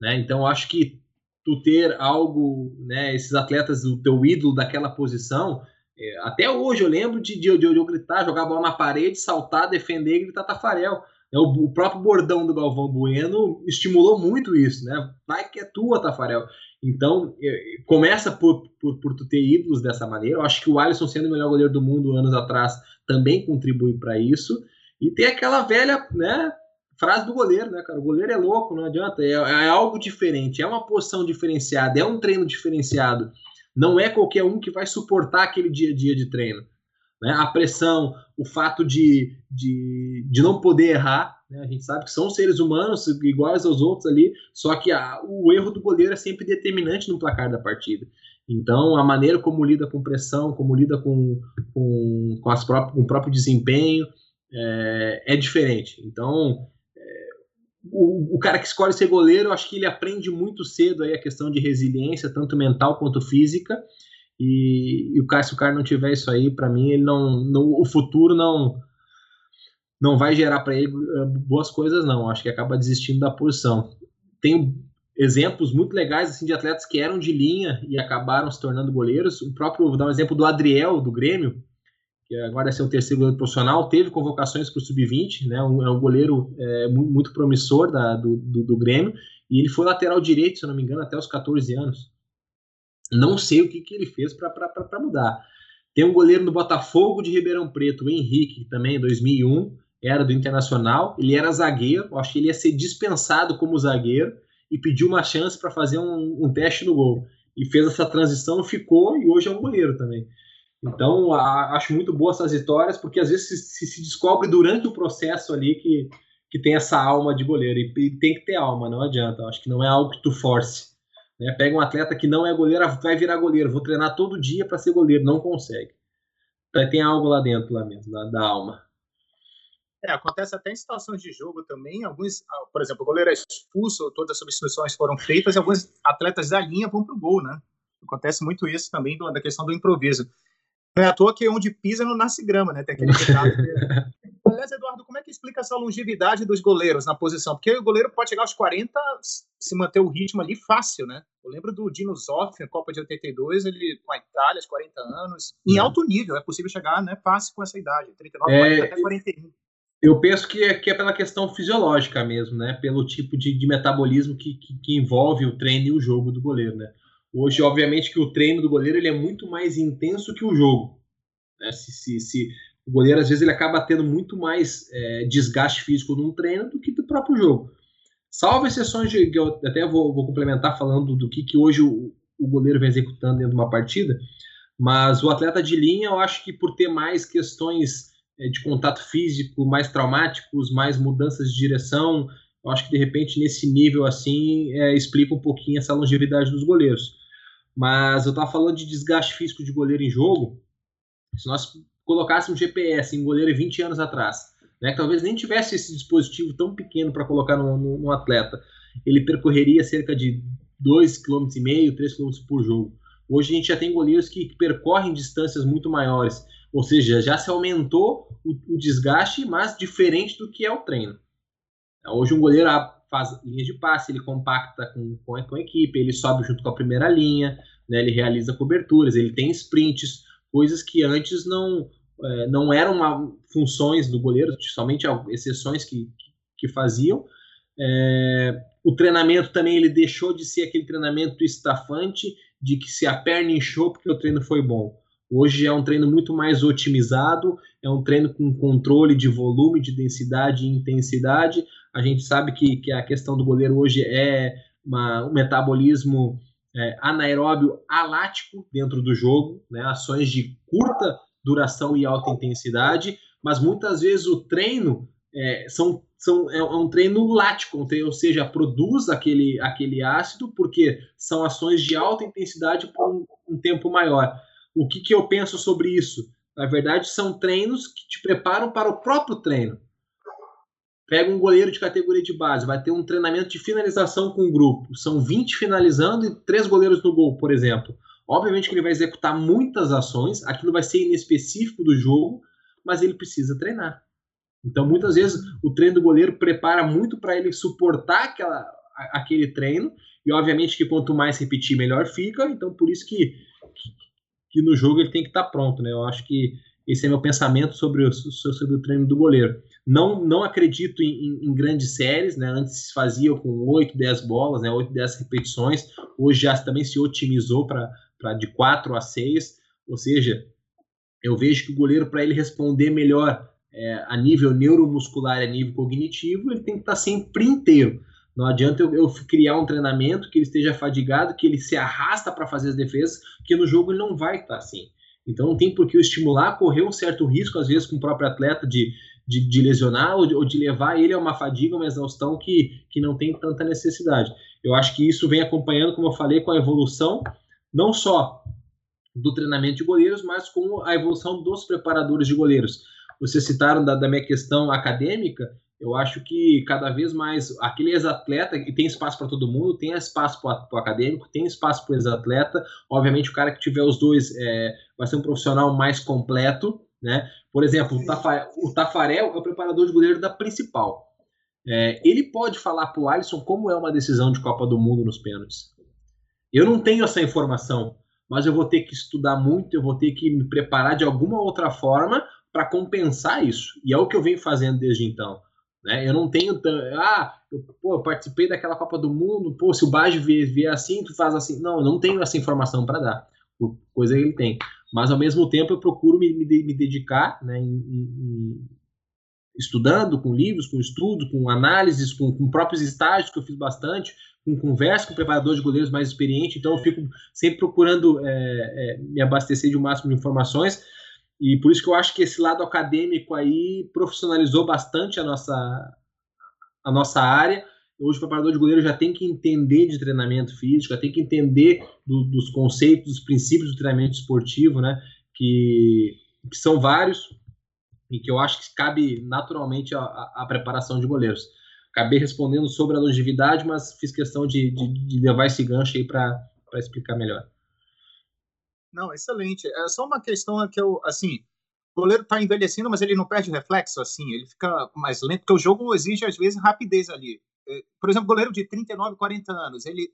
Né? Então, acho que tu ter algo, né, esses atletas do teu ídolo daquela posição, é, até hoje eu lembro de, de, de, eu gritar, jogar a bola na parede, saltar, defender e gritar Tafarel. É, o, próprio bordão do Galvão Bueno estimulou muito isso, né? Vai que é tua, Tafarel. Então, é, começa por, por, por tu ter ídolos dessa maneira. Eu acho que o Alisson, sendo o melhor goleiro do mundo anos atrás, também contribui para isso. E tem aquela velha né, frase do goleiro, né, cara? O goleiro é louco, não adianta. É, é algo diferente, é uma posição diferenciada, é um treino diferenciado. Não é qualquer um que vai suportar aquele dia a dia de treino. Né? A pressão, o fato de, de, de não poder errar. Né? A gente sabe que são seres humanos iguais aos outros ali, só que a, o erro do goleiro é sempre determinante no placar da partida. Então, a maneira como lida com pressão, como lida com, com, com, as próprias, com o próprio desempenho é, é diferente. Então, é, o, o, cara que escolhe ser goleiro, eu acho que ele aprende muito cedo aí a questão de resiliência, tanto mental quanto física. E, e o cara, se o cara não tiver isso aí, para mim, ele não, no, o futuro não não vai gerar para ele eh, boas coisas, não. Acho que acaba desistindo da posição. Tem exemplos muito legais assim de atletas que eram de linha e acabaram se tornando goleiros. O próprio, vou dar um exemplo do Adriel, do Grêmio, que agora é seu terceiro goleiro profissional, teve convocações para o Sub-20, né? Um, é um goleiro é, muito promissor da, do, do, do, Grêmio, e ele foi lateral direito, se não me engano, até os 14 anos. Não sei o que, que ele fez para mudar. Tem um goleiro no Botafogo de Ribeirão Preto, o Henrique, também em 2001, era do Internacional. Ele era zagueiro, acho que ele ia ser dispensado como zagueiro e pediu uma chance para fazer um, um, teste no gol. E fez essa transição, ficou e hoje é um goleiro também. Então, a, acho muito boa essas histórias, porque às vezes se, se, descobre durante o processo ali que, que tem essa alma de goleiro. E, e tem que ter alma, não adianta. Acho que não é algo que tu force. Né? Pega um atleta que não é goleiro, ah, vai virar goleiro, vou treinar todo dia para ser goleiro, não consegue. Então, tem algo lá dentro, lá mesmo, da, da alma. É, acontece até em situações de jogo também. Alguns, ah, por exemplo, o goleiro é expulso, todas as substituições foram feitas e alguns atletas da linha vão para o gol, né? Acontece muito isso também da questão do improviso. Não é à toa que onde pisa não nasce grama, né? Tem aquele ditado que... <laughs> Aliás, Eduardo, é que explica essa longevidade dos goleiros na posição? Porque o goleiro pode chegar aos 40, se manter o ritmo ali fácil, né? Eu lembro do Dino Zoff, na Copa de 82, ele com a Itália, aos 40 anos, em uhum. alto nível, é possível chegar né, fácil com essa idade, 39, é, 40 até 41. Eu penso que é, que é pela questão fisiológica mesmo, né? Pelo tipo de, de metabolismo que, que, que, envolve o treino e o jogo do goleiro, né? Hoje, obviamente, que o treino do goleiro ele é muito mais intenso que o jogo. Né? Se, se, se o goleiro às vezes ele acaba tendo muito mais é, desgaste físico num treino do que do próprio jogo. Salvo exceções de que eu até vou, vou complementar falando do que, que hoje o, o, goleiro vem executando dentro de uma partida, mas o atleta de linha eu acho que por ter mais questões é, de contato físico, mais traumáticos, mais mudanças de direção, eu acho que de repente nesse nível assim é, explica um pouquinho essa longevidade dos goleiros. Mas eu estava falando de desgaste físico de goleiro em jogo. Se nós colocasse um GPS em goleiro 20 anos atrás, né, que talvez nem tivesse esse dispositivo tão pequeno para colocar no, atleta, ele percorreria cerca de 2,5 km, 3 km por jogo. Hoje a gente já tem goleiros que percorrem distâncias muito maiores, ou seja, já se aumentou o, o desgaste, mas diferente do que é o treino. Hoje um goleiro faz linhas de passe, ele compacta com, com, a, com a equipe, ele sobe junto com a primeira linha, né, ele realiza coberturas, ele tem sprints, coisas que antes não, é, não eram uma, funções do goleiro, somente exceções que, que faziam. É, o treinamento também ele deixou de ser aquele treinamento estafante de que se a perna inchou porque o treino foi bom. Hoje é um treino muito mais otimizado, é um treino com controle de volume, de densidade e intensidade. A gente sabe que, que a questão do goleiro hoje é uma, um metabolismo é, anaeróbio alático dentro do jogo, né? ações de curta duração e alta intensidade, mas muitas vezes o treino é, são, são, é, um treino lático, ou seja, produz aquele, aquele ácido porque são ações de alta intensidade por um, um tempo maior. O que, que eu penso sobre isso? Na verdade, são treinos que te preparam para o próprio treino. Pega um goleiro de categoria de base, vai ter um treinamento de finalização com o grupo. São 20 finalizando e 3 goleiros no gol, por exemplo. Obviamente que ele vai executar muitas ações, aquilo vai ser inespecífico do jogo, mas ele precisa treinar. Então, muitas vezes, o treino do goleiro prepara muito para ele suportar aquela, aquele treino, e obviamente que quanto mais repetir, melhor fica. Então, por isso que, que, no jogo ele tem que estar tá pronto. Né? Eu acho que esse é meu pensamento sobre o, sobre o treino do goleiro. Não, não acredito em, em, em, grandes séries, né? Antes se fazia com 8, 10 bolas, né? 8, 10 repetições. Hoje já também se otimizou para de 4 a 6. Ou seja, eu vejo que o goleiro, para ele responder melhor é, a nível neuromuscular e a nível cognitivo, ele tem que estar tá sempre inteiro. Não adianta eu, eu, criar um treinamento que ele esteja fadigado, que ele se arrasta para fazer as defesas, porque no jogo ele não vai estar tá assim. Então não tem por que eu estimular, correr um certo risco, às vezes, com o próprio atleta de, de, de lesionar ou de, ou de, levar ele a uma fadiga, uma exaustão que, que não tem tanta necessidade. Eu acho que isso vem acompanhando, como eu falei, com a evolução, não só do treinamento de goleiros, mas com a evolução dos preparadores de goleiros. Vocês citaram da, da minha questão acadêmica, eu acho que cada vez mais aquele ex-atleta, e tem espaço para todo mundo, tem espaço para o acadêmico, tem espaço para o ex-atleta. Obviamente, o cara que tiver os dois é, vai ser um profissional mais completo. Né? Por exemplo, o, Tafarel, o Tafarel é o preparador de goleiro da principal. É, ele pode falar para o Alisson como é uma decisão de Copa do Mundo nos pênaltis. Eu não tenho essa informação, mas eu vou ter que estudar muito, eu vou ter que me preparar de alguma outra forma para compensar isso. E é o que eu venho fazendo desde então. Né? Eu não tenho. Ah, eu, pô, eu participei daquela Copa do Mundo, pô, se o Baggio vier, vier assim, tu faz assim. Não, eu não tenho essa informação para dar. Coisa que ele tem. Mas ao mesmo tempo eu procuro me, me, me dedicar né, em, em, estudando com livros, com estudo, com análises, com, com, próprios estágios que eu fiz bastante, com conversa com preparadores de goleiros mais experientes. Então eu fico sempre procurando é, é, me abastecer de um máximo de informações e por isso que eu acho que esse lado acadêmico aí profissionalizou bastante a nossa, a nossa área. Hoje o preparador de goleiro já tem que entender de treinamento físico, já tem que entender do, dos conceitos, dos princípios do treinamento esportivo, né? Que, que são vários e que eu acho que cabe naturalmente a preparação de goleiros. Acabei respondendo sobre a longevidade, mas fiz questão de, de, de levar esse gancho aí para explicar melhor. Não, excelente. É só uma questão que eu, assim, o goleiro está envelhecendo, mas ele não perde reflexo, assim, ele fica mais lento, porque o jogo exige, às vezes, rapidez ali. É, por exemplo, goleiro de 39, 40 anos, ele,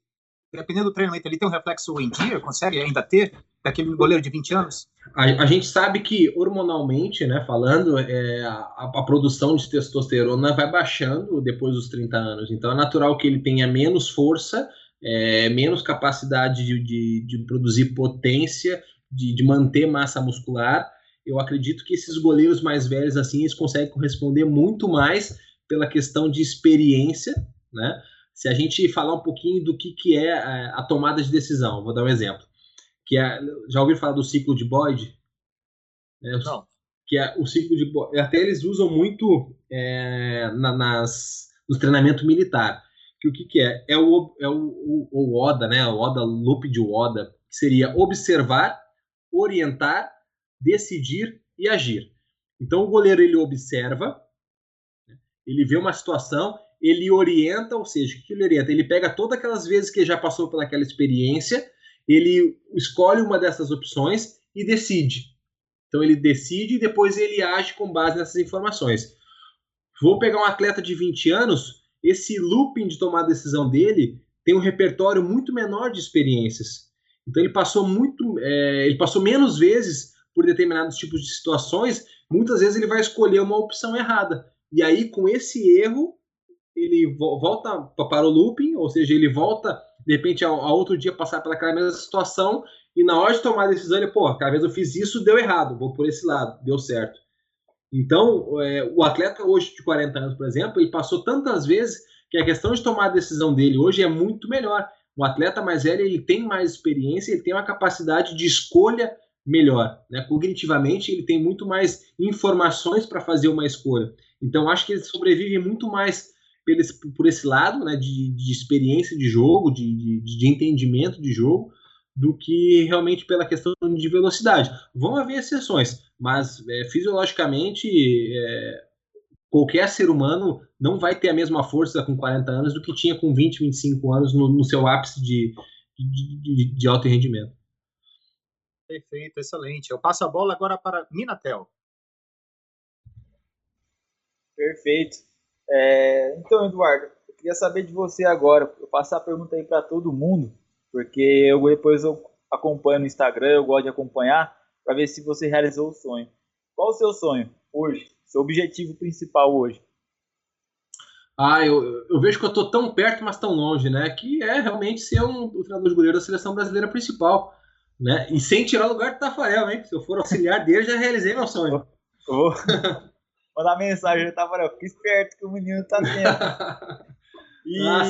dependendo do treinamento, ele tem um reflexo em dia, consegue ainda ter, daquele goleiro de 20 anos? A, a gente sabe que, hormonalmente, né, falando, é, a, a, produção de testosterona vai baixando depois dos 30 anos, então é natural que ele tenha menos força, é, menos capacidade de, de, de produzir potência, de, de, manter massa muscular. Eu acredito que esses goleiros mais velhos assim eles conseguem corresponder muito mais pela questão de experiência, né? Se a gente falar um pouquinho do que, que é a, a tomada de decisão, vou dar um exemplo. Que é, já ouviram falar do ciclo de Boyd? É, Não. Que é o ciclo de Boyd. Até eles usam muito é, na, nas, no treinamento militar que o que, que é? É o, é o, o, o Oda, né? O Oda, loop de Oda, que seria observar, orientar, decidir e agir. Então o goleiro ele observa, ele vê uma situação, ele orienta, ou seja, o que ele orienta? Ele pega todas aquelas vezes que já passou pelaquela experiência, ele escolhe uma dessas opções e decide. Então ele decide e depois ele age com base nessas informações. Vou pegar um atleta de 20 anos, esse looping de tomar a decisão dele tem um repertório muito menor de experiências. Então ele passou muito, é, ele passou menos vezes por determinados tipos de situações. Muitas vezes ele vai escolher uma opção errada. E aí com esse erro ele volta para o looping, ou seja, ele volta de repente a, a outro dia passar pelaquela mesma situação e na hora de tomar a decisão, ele, pô, cada vez eu fiz isso, deu errado, vou por esse lado, deu certo. Então, é, o atleta hoje de 40 anos, por exemplo, ele passou tantas vezes que a questão de tomar a decisão dele hoje é muito melhor. O atleta mais velho ele tem mais experiência, ele tem uma capacidade de escolha melhor. Né? Cognitivamente, ele tem muito mais informações para fazer uma escolha. Então, acho que ele sobrevive muito mais por esse, por esse lado né, de, de experiência de jogo, de, de, de entendimento de jogo, do que realmente pela questão de velocidade. Vão haver exceções, mas é, fisiologicamente é, qualquer ser humano não vai ter a mesma força com 40 anos do que tinha com 20, 25 anos no, no seu ápice de, de, de, de, alto rendimento. Perfeito, excelente. Eu passo a bola agora para Minatel. Perfeito. É, então, Eduardo, eu queria saber de você agora. Eu passar a pergunta aí para todo mundo porque eu depois eu acompanho no Instagram, eu gosto de acompanhar para ver se você realizou o sonho. Qual o seu sonho hoje? Seu objetivo principal hoje? Ah, eu, eu vejo que eu estou tão perto, mas tão longe, né? Que é realmente ser um, o treinador de goleiro da seleção brasileira principal, né? E sem tirar o lugar do Tafarel, hein? Se eu for auxiliar <laughs> dele, já realizei meu sonho. Oh. <laughs> Mandar mensagem do Tafarel, fique esperto que o menino tá dentro. <laughs> E... A,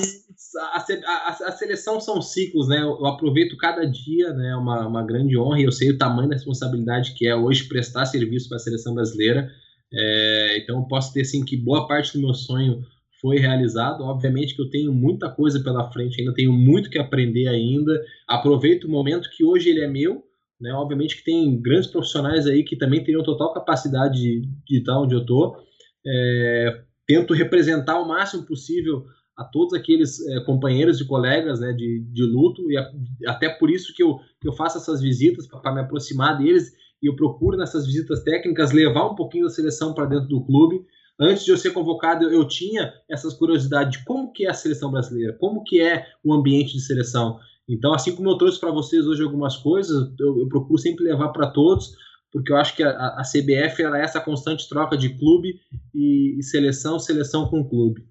a, a, seleção são ciclos, né? Eu, eu, aproveito cada dia, né? Uma, uma grande honra e eu sei o tamanho da responsabilidade que é hoje prestar serviço para a seleção brasileira. É, então, eu posso ter assim que boa parte do meu sonho foi realizado. Obviamente que eu tenho muita coisa pela frente, ainda tenho muito que aprender ainda. Aproveito o momento que hoje ele é meu. Né? Obviamente que tem grandes profissionais aí que também teriam total capacidade de, de estar onde eu estou. É, tento representar o máximo possível a todos aqueles é, companheiros e colegas né, de, de luto, e a, até por isso que eu, que eu faço essas visitas, para me aproximar deles, e eu procuro nessas visitas técnicas levar um pouquinho da seleção para dentro do clube. Antes de eu ser convocado, eu tinha essas curiosidades de como que é a seleção brasileira, como que é o ambiente de seleção. Então, assim como eu trouxe para vocês hoje algumas coisas, eu, eu procuro sempre levar para todos, porque eu acho que a, a CBF é essa constante troca de clube e, e seleção, seleção com clube.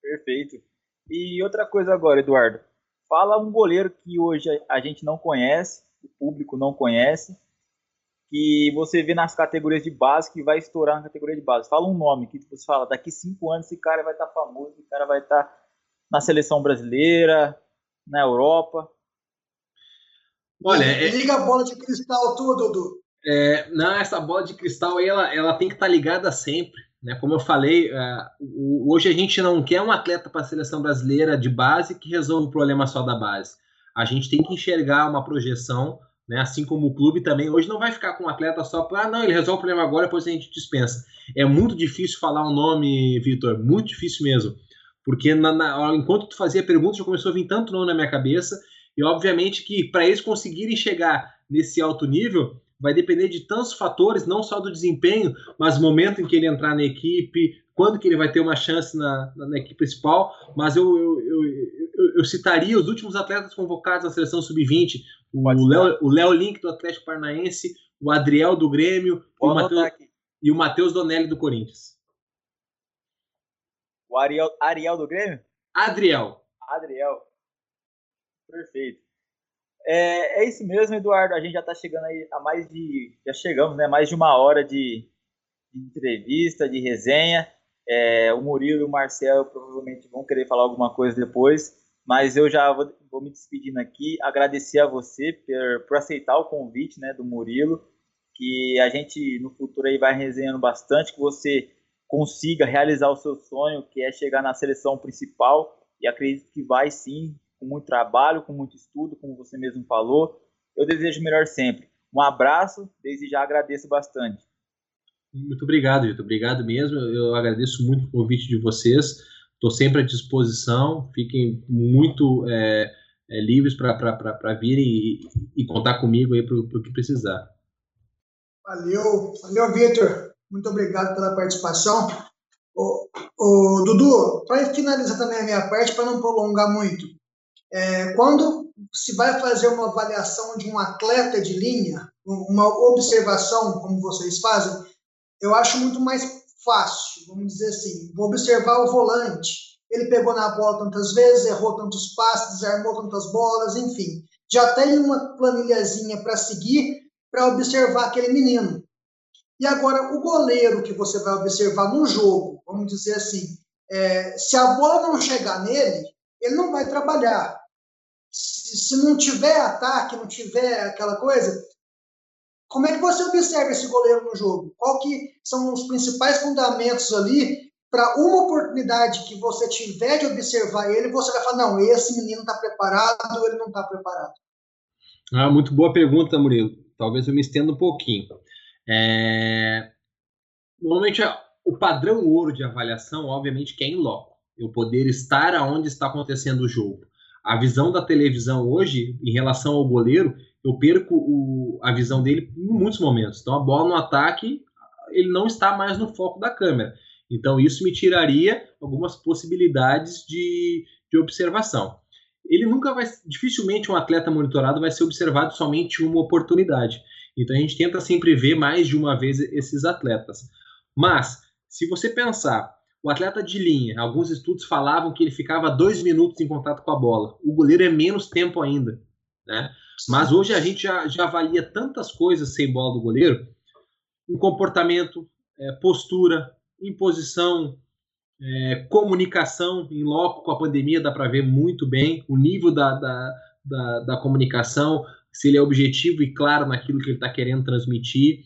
Perfeito. E outra coisa agora, Eduardo. Fala um goleiro que hoje a gente não conhece, o público não conhece, que você vê nas categorias de base que vai estourar na categoria de base. Fala um nome que você fala, daqui cinco anos esse cara vai estar tá famoso, esse cara vai estar tá na seleção brasileira, na Europa. Olha, é... liga a bola de cristal tudo, Dudu. É, não, essa bola de cristal aí, ela, ela tem que estar tá ligada sempre. Né? Como eu falei, uh, hoje a gente não quer um atleta para a seleção brasileira de base que resolva o problema só da base. A gente tem que enxergar uma projeção, né? assim como o clube também. Hoje não vai ficar com um atleta só para, ah, não, ele resolve o problema agora, depois a gente dispensa. É muito difícil falar um nome, Vitor, muito difícil mesmo. Porque na, na, enquanto tu fazia perguntas, já começou a vir tanto nome na minha cabeça, e obviamente que para eles conseguirem chegar nesse alto nível, vai depender de tantos fatores, não só do desempenho, mas o momento em que ele entrar na equipe, quando que ele vai ter uma chance na, na, na equipe principal. Mas eu, eu, eu, eu, citaria os últimos atletas convocados na seleção sub-20, o Léo Link do Atlético Paranaense, o Adriel do Grêmio e o, Matheus Donelli do Corinthians. O Ariel, Ariel do Grêmio? Adriel. Adriel. Perfeito. É, é isso mesmo, Eduardo. A gente já está chegando aí a mais de. Já chegamos, né? Mais de uma hora de, de entrevista, de resenha. É, o Murilo e o Marcelo provavelmente vão querer falar alguma coisa depois, mas eu já vou, vou me despedindo aqui. Agradecer a você por, por aceitar o convite né, do Murilo, que a gente no futuro aí vai resenhando bastante, que você consiga realizar o seu sonho, que é chegar na seleção principal, e acredito que vai sim, com muito trabalho, com muito estudo, como você mesmo falou. Eu desejo o melhor sempre. Um abraço, desde já agradeço bastante. Muito obrigado, Vitor. Obrigado mesmo. Eu agradeço muito o convite de vocês. Estou sempre à disposição. Fiquem muito é, é, livres para virem e, e, contar comigo aí para o que precisar. Valeu, valeu, Vitor. Muito obrigado pela participação. O, Dudu, para finalizar também a minha parte, para não prolongar muito, é, quando se vai fazer uma avaliação de um atleta de linha, uma observação, como vocês fazem, eu acho muito mais fácil, vamos dizer assim. Vou observar o volante. Ele pegou na bola tantas vezes, errou tantos passes, desarmou tantas bolas, enfim. já tem uma planilhazinha para seguir para observar aquele menino. E agora, o goleiro que você vai observar no jogo, vamos dizer assim, é, se a bola não chegar nele, ele não vai trabalhar. Se, se não tiver ataque, não tiver aquela coisa, como é que você observa esse goleiro no jogo? Qual que são os principais fundamentos ali para uma oportunidade que você tiver de observar ele, você vai falar, não, esse menino está preparado ele não está preparado? Ah, muito boa pergunta, Murilo. Talvez eu me estenda um pouquinho. É... Normalmente, o padrão ouro de avaliação, obviamente, que é em loco. Eu poder estar aonde está acontecendo o jogo. A visão da televisão hoje, em relação ao goleiro, eu perco o, a visão dele em muitos momentos. Então, a bola no ataque, ele não está mais no foco da câmera. Então, isso me tiraria algumas possibilidades de, de observação. Ele nunca vai, dificilmente um atleta monitorado vai ser observado somente uma oportunidade. Então, a gente tenta sempre ver mais de uma vez esses atletas. Mas, se você pensar, o atleta de linha, alguns estudos falavam que ele ficava dois minutos em contato com a bola. O goleiro é menos tempo ainda. Né? Mas hoje a gente já, já avalia tantas coisas sem bola do goleiro, o comportamento, é, postura, imposição, é, comunicação em loco com a pandemia dá para ver muito bem o nível da, da, da, da, comunicação, se ele é objetivo e claro naquilo que ele está querendo transmitir,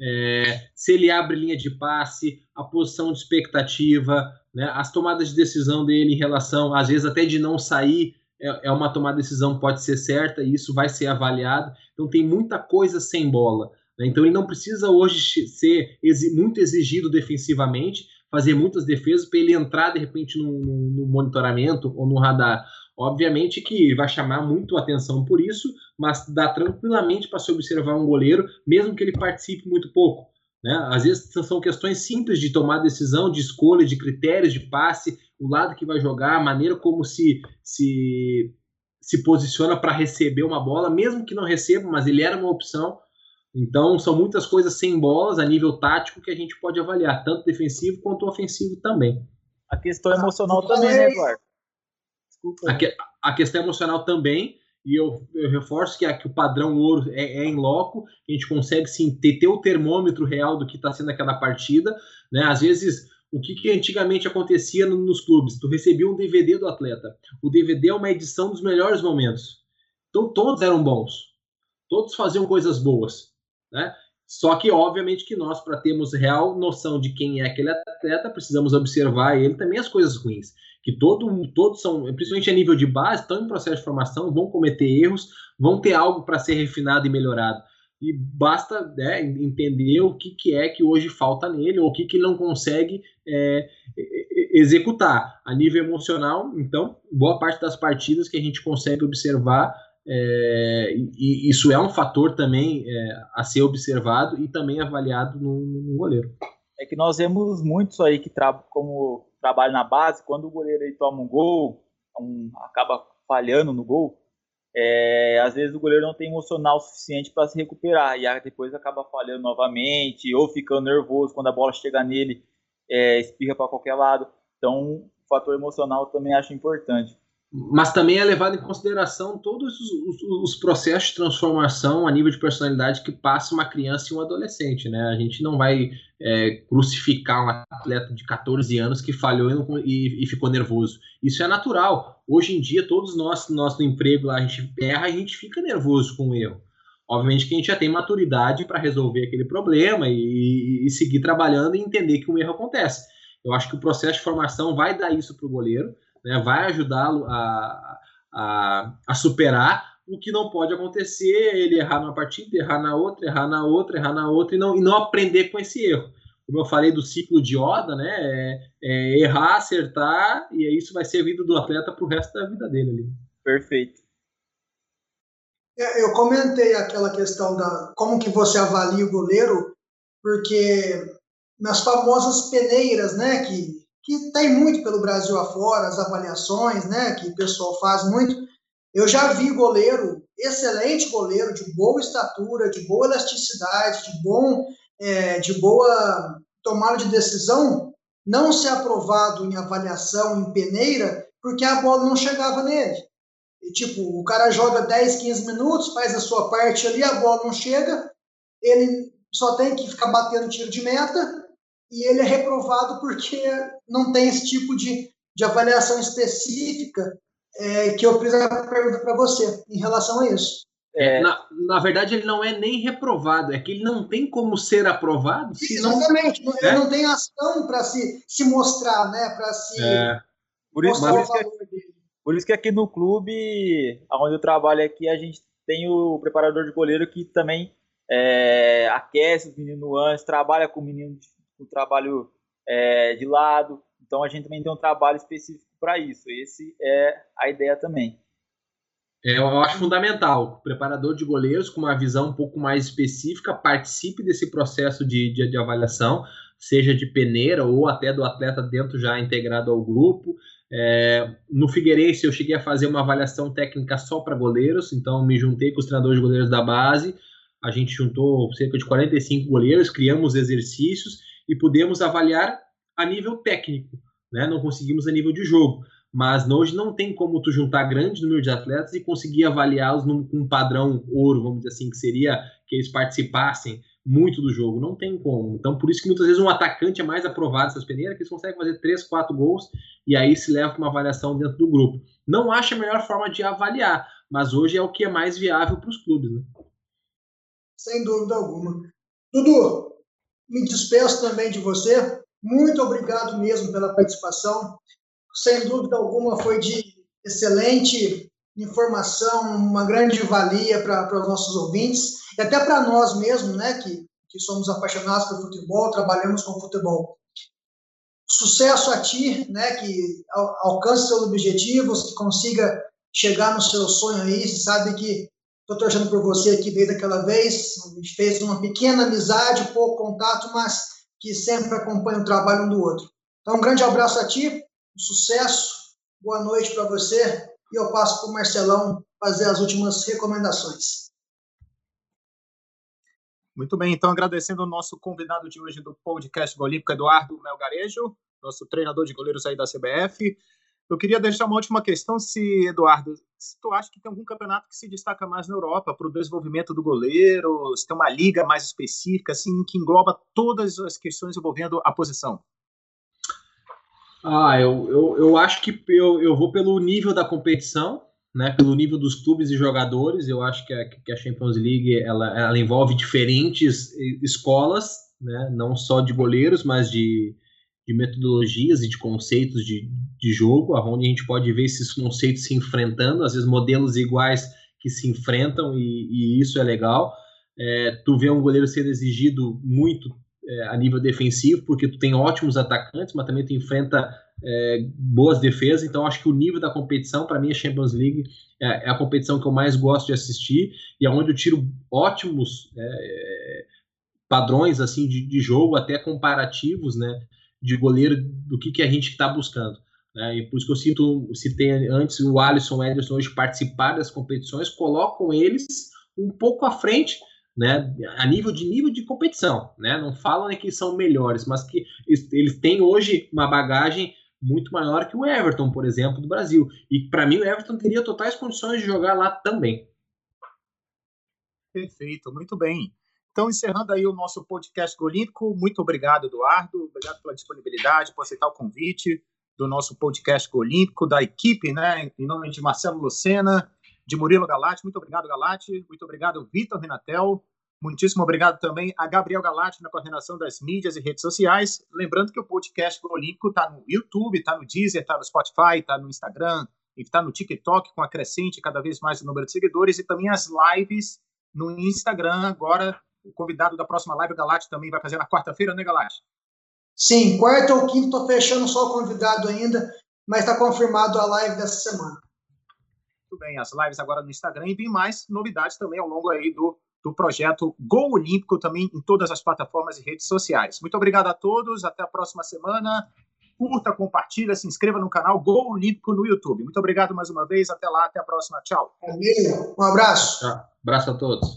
é, se ele abre linha de passe, a posição de expectativa, né, as tomadas de decisão dele em relação, às vezes até de não sair é, é uma tomada de decisão pode ser certa e isso vai ser avaliado. Então tem muita coisa sem bola. Né? Então ele não precisa hoje ser muito exigido defensivamente, fazer muitas defesas para ele entrar de repente no, no, monitoramento ou no radar. Obviamente que vai chamar muito atenção por isso, mas dá tranquilamente para se observar um goleiro, mesmo que ele participe muito pouco. Né? Às vezes são questões simples de tomar decisão, de escolha, de critérios de passe, o lado que vai jogar, a maneira como se, se, se posiciona para receber uma bola, mesmo que não receba, mas ele era uma opção. Então, são muitas coisas sem bolas a nível tático que a gente pode avaliar, tanto defensivo quanto ofensivo também. A questão emocional também, né, Eduardo? Desculpa. A, que, a questão emocional também, e eu, eu reforço que, a, que, o padrão ouro é, é em loco, a gente consegue sim ter, ter o termômetro real do que está sendo aquela partida. Né? Às vezes o que, que antigamente acontecia nos clubes? Tu recebia um DVD do atleta. O DVD é uma edição dos melhores momentos. Então todos eram bons. Todos faziam coisas boas. Né? Só que, obviamente, que nós, para termos real noção de quem é aquele atleta, precisamos observar ele também as coisas ruins. Que todo, todos são, principalmente a nível de base, estão em processo de formação, vão cometer erros, vão ter algo para ser refinado e melhorado e basta né, entender o que, que é que hoje falta nele ou o que, que não consegue é, executar a nível emocional. Então, boa parte das partidas que a gente consegue observar, é, e isso é um fator também é, a ser observado e também avaliado no, no, goleiro. É que nós vemos muitos aí que como trabalho na base, quando o goleiro aí toma um gol, um, acaba falhando no gol, é, às vezes o goleiro não tem emocional suficiente para se recuperar e depois acaba falhando novamente ou ficando nervoso quando a bola chega nele, é, espirra para qualquer lado. Então, o fator emocional também acho importante mas também é levado em consideração todos os, os, os, processos de transformação a nível de personalidade que passa uma criança e um adolescente, né? A gente não vai é, crucificar um atleta de 14 anos que falhou e, e, ficou nervoso. Isso é natural. Hoje em dia, todos nós, nós no emprego, lá, a gente erra, a gente fica nervoso com o erro. Obviamente que a gente já tem maturidade para resolver aquele problema e, e seguir trabalhando e entender que um erro acontece. Eu acho que o processo de formação vai dar isso para o goleiro né, vai ajudá-lo a, a, a, superar. O que não pode acontecer é ele errar numa partida, errar na outra, errar na outra, errar na outra e não, e não aprender com esse erro. Como eu falei do ciclo de Oda, né, é, é errar, acertar, e isso vai ser a vida do atleta para o resto da vida dele ali. Perfeito. É, eu comentei aquela questão da como que você avalia o goleiro, porque nas famosas peneiras, né, que que tem muito pelo Brasil afora, as avaliações, né, que o pessoal faz muito. Eu já vi goleiro, excelente goleiro, de boa estatura, de boa elasticidade, de bom, é, de boa tomada de decisão, não ser aprovado em avaliação em peneira, porque a bola não chegava nele. E, tipo, o cara joga 10, 15 minutos, faz a sua parte ali, a bola não chega, ele só tem que ficar batendo tiro de meta e ele é reprovado porque não tem esse tipo de, de avaliação específica é, que eu fiz a pergunta para você em relação a isso. É, na, na verdade, ele não é nem reprovado, é que ele não tem como ser aprovado. Exatamente, não, ele não tem ação para se, se mostrar, né? Para se. É. Por isso, por, isso que, por isso que aqui no clube, onde eu trabalho aqui, a gente tem o preparador de goleiro que também é, aquece o menino antes, trabalha com o menino com trabalho é, de lado. Então a gente também tem um trabalho específico para isso. Esse é a ideia também. É, eu acho fundamental. O preparador de goleiros, com uma visão um pouco mais específica, participe desse processo de, de, de avaliação, seja de peneira ou até do atleta dentro já integrado ao grupo. É, no Figueirense, eu cheguei a fazer uma avaliação técnica só para goleiros, então me juntei com os treinadores de goleiros da base. A gente juntou cerca de 45 goleiros, criamos exercícios e pudemos avaliar a nível técnico, né? não conseguimos a nível de jogo mas hoje não tem como tu juntar grande número de atletas e conseguir avaliá-los com um padrão ouro, vamos dizer assim, que seria que eles participassem muito do jogo. Não tem como. Então, por isso que muitas vezes um atacante é mais aprovado nessas peneiras, que eles conseguem fazer 3, 4 gols e aí se leva para uma avaliação dentro do grupo. Não acho a melhor forma de avaliar, mas hoje é o que é mais viável para os clubes. Né? Sem dúvida alguma. Dudu, me despeço também de você. Muito obrigado mesmo pela participação sem dúvida alguma, foi de excelente informação, uma grande valia para os nossos ouvintes e até para nós mesmos, né, que, que somos apaixonados por futebol, trabalhamos com futebol. Sucesso a ti, né, que alcance seus objetivos, que consiga chegar no seu sonho aí. Sabe que estou torcendo por você aqui desde aquela vez. A gente fez uma pequena amizade, pouco contato, mas que sempre acompanha o trabalho um do outro. Então, um grande abraço a ti sucesso, boa noite para você e eu passo para o Marcelão fazer as últimas recomendações. Muito bem, então agradecendo o nosso convidado de hoje do podcast Olímpico, Eduardo Melgarejo, nosso treinador de goleiros aí da CBF. Eu queria deixar uma última questão, se, Eduardo, se tu acha que tem algum campeonato que se destaca mais na Europa para o desenvolvimento do goleiro, se tem uma liga mais específica, assim, que engloba todas as questões envolvendo a posição? Ah, eu, eu, eu acho que eu, eu vou pelo nível da competição, né? Pelo nível dos clubes e jogadores. Eu acho que a, que a Champions League ela, ela envolve diferentes escolas, né? Não só de goleiros, mas de, de metodologias e de conceitos de, de jogo, onde a gente pode ver esses conceitos se enfrentando, às vezes modelos iguais que se enfrentam e, e isso é legal. É, tu vê um goleiro ser exigido muito é, a nível defensivo, porque tu tem ótimos atacantes, mas também tu enfrenta é, boas defesas, então acho que o nível da competição, para mim, a Champions League é, é, a competição que eu mais gosto de assistir e é onde eu tiro ótimos é, padrões assim de, de, jogo, até comparativos, né, de goleiro do que, que a gente está buscando. Né, e por isso que eu sinto, citei antes o Alisson o Ederson hoje participar das competições, colocam eles um pouco à frente né, a nível de nível de competição, né? Não falam né, que são melhores, mas que eles têm hoje uma bagagem muito maior que o Everton, por exemplo, do Brasil. E para mim o Everton teria totais condições de jogar lá também. Perfeito, muito bem. Então, encerrando aí o nosso podcast Olímpico, muito obrigado, Eduardo. Obrigado pela disponibilidade, por aceitar o convite do nosso podcast Olímpico, da equipe, né? Em nome de Marcelo Lucena, de Murilo Galati. Muito obrigado, Galati. Muito obrigado, Vitor Renatel. Muitíssimo obrigado também a Gabriel Galati na coordenação das mídias e redes sociais. Lembrando que o podcast Olímpico está no YouTube, está no Deezer, está no Spotify, está no Instagram, está no TikTok, com a crescente cada vez mais o número de seguidores, e também as lives no Instagram. Agora, o convidado da próxima live, o Galati, também vai fazer na quarta-feira, né, Galati? Sim, quarta ou quinta, estou fechando só o convidado ainda, mas está confirmado a live dessa semana. Muito bem, as lives agora no Instagram e tem mais novidades também ao longo aí do, do projeto Gol Olímpico também em todas as plataformas e redes sociais. Muito obrigado a todos, até a próxima semana. Curta, compartilha, se inscreva no canal Gol Olímpico no YouTube. Muito obrigado mais uma vez, até lá, até a próxima. Tchau. Um abraço. Tchau. Abraço a todos.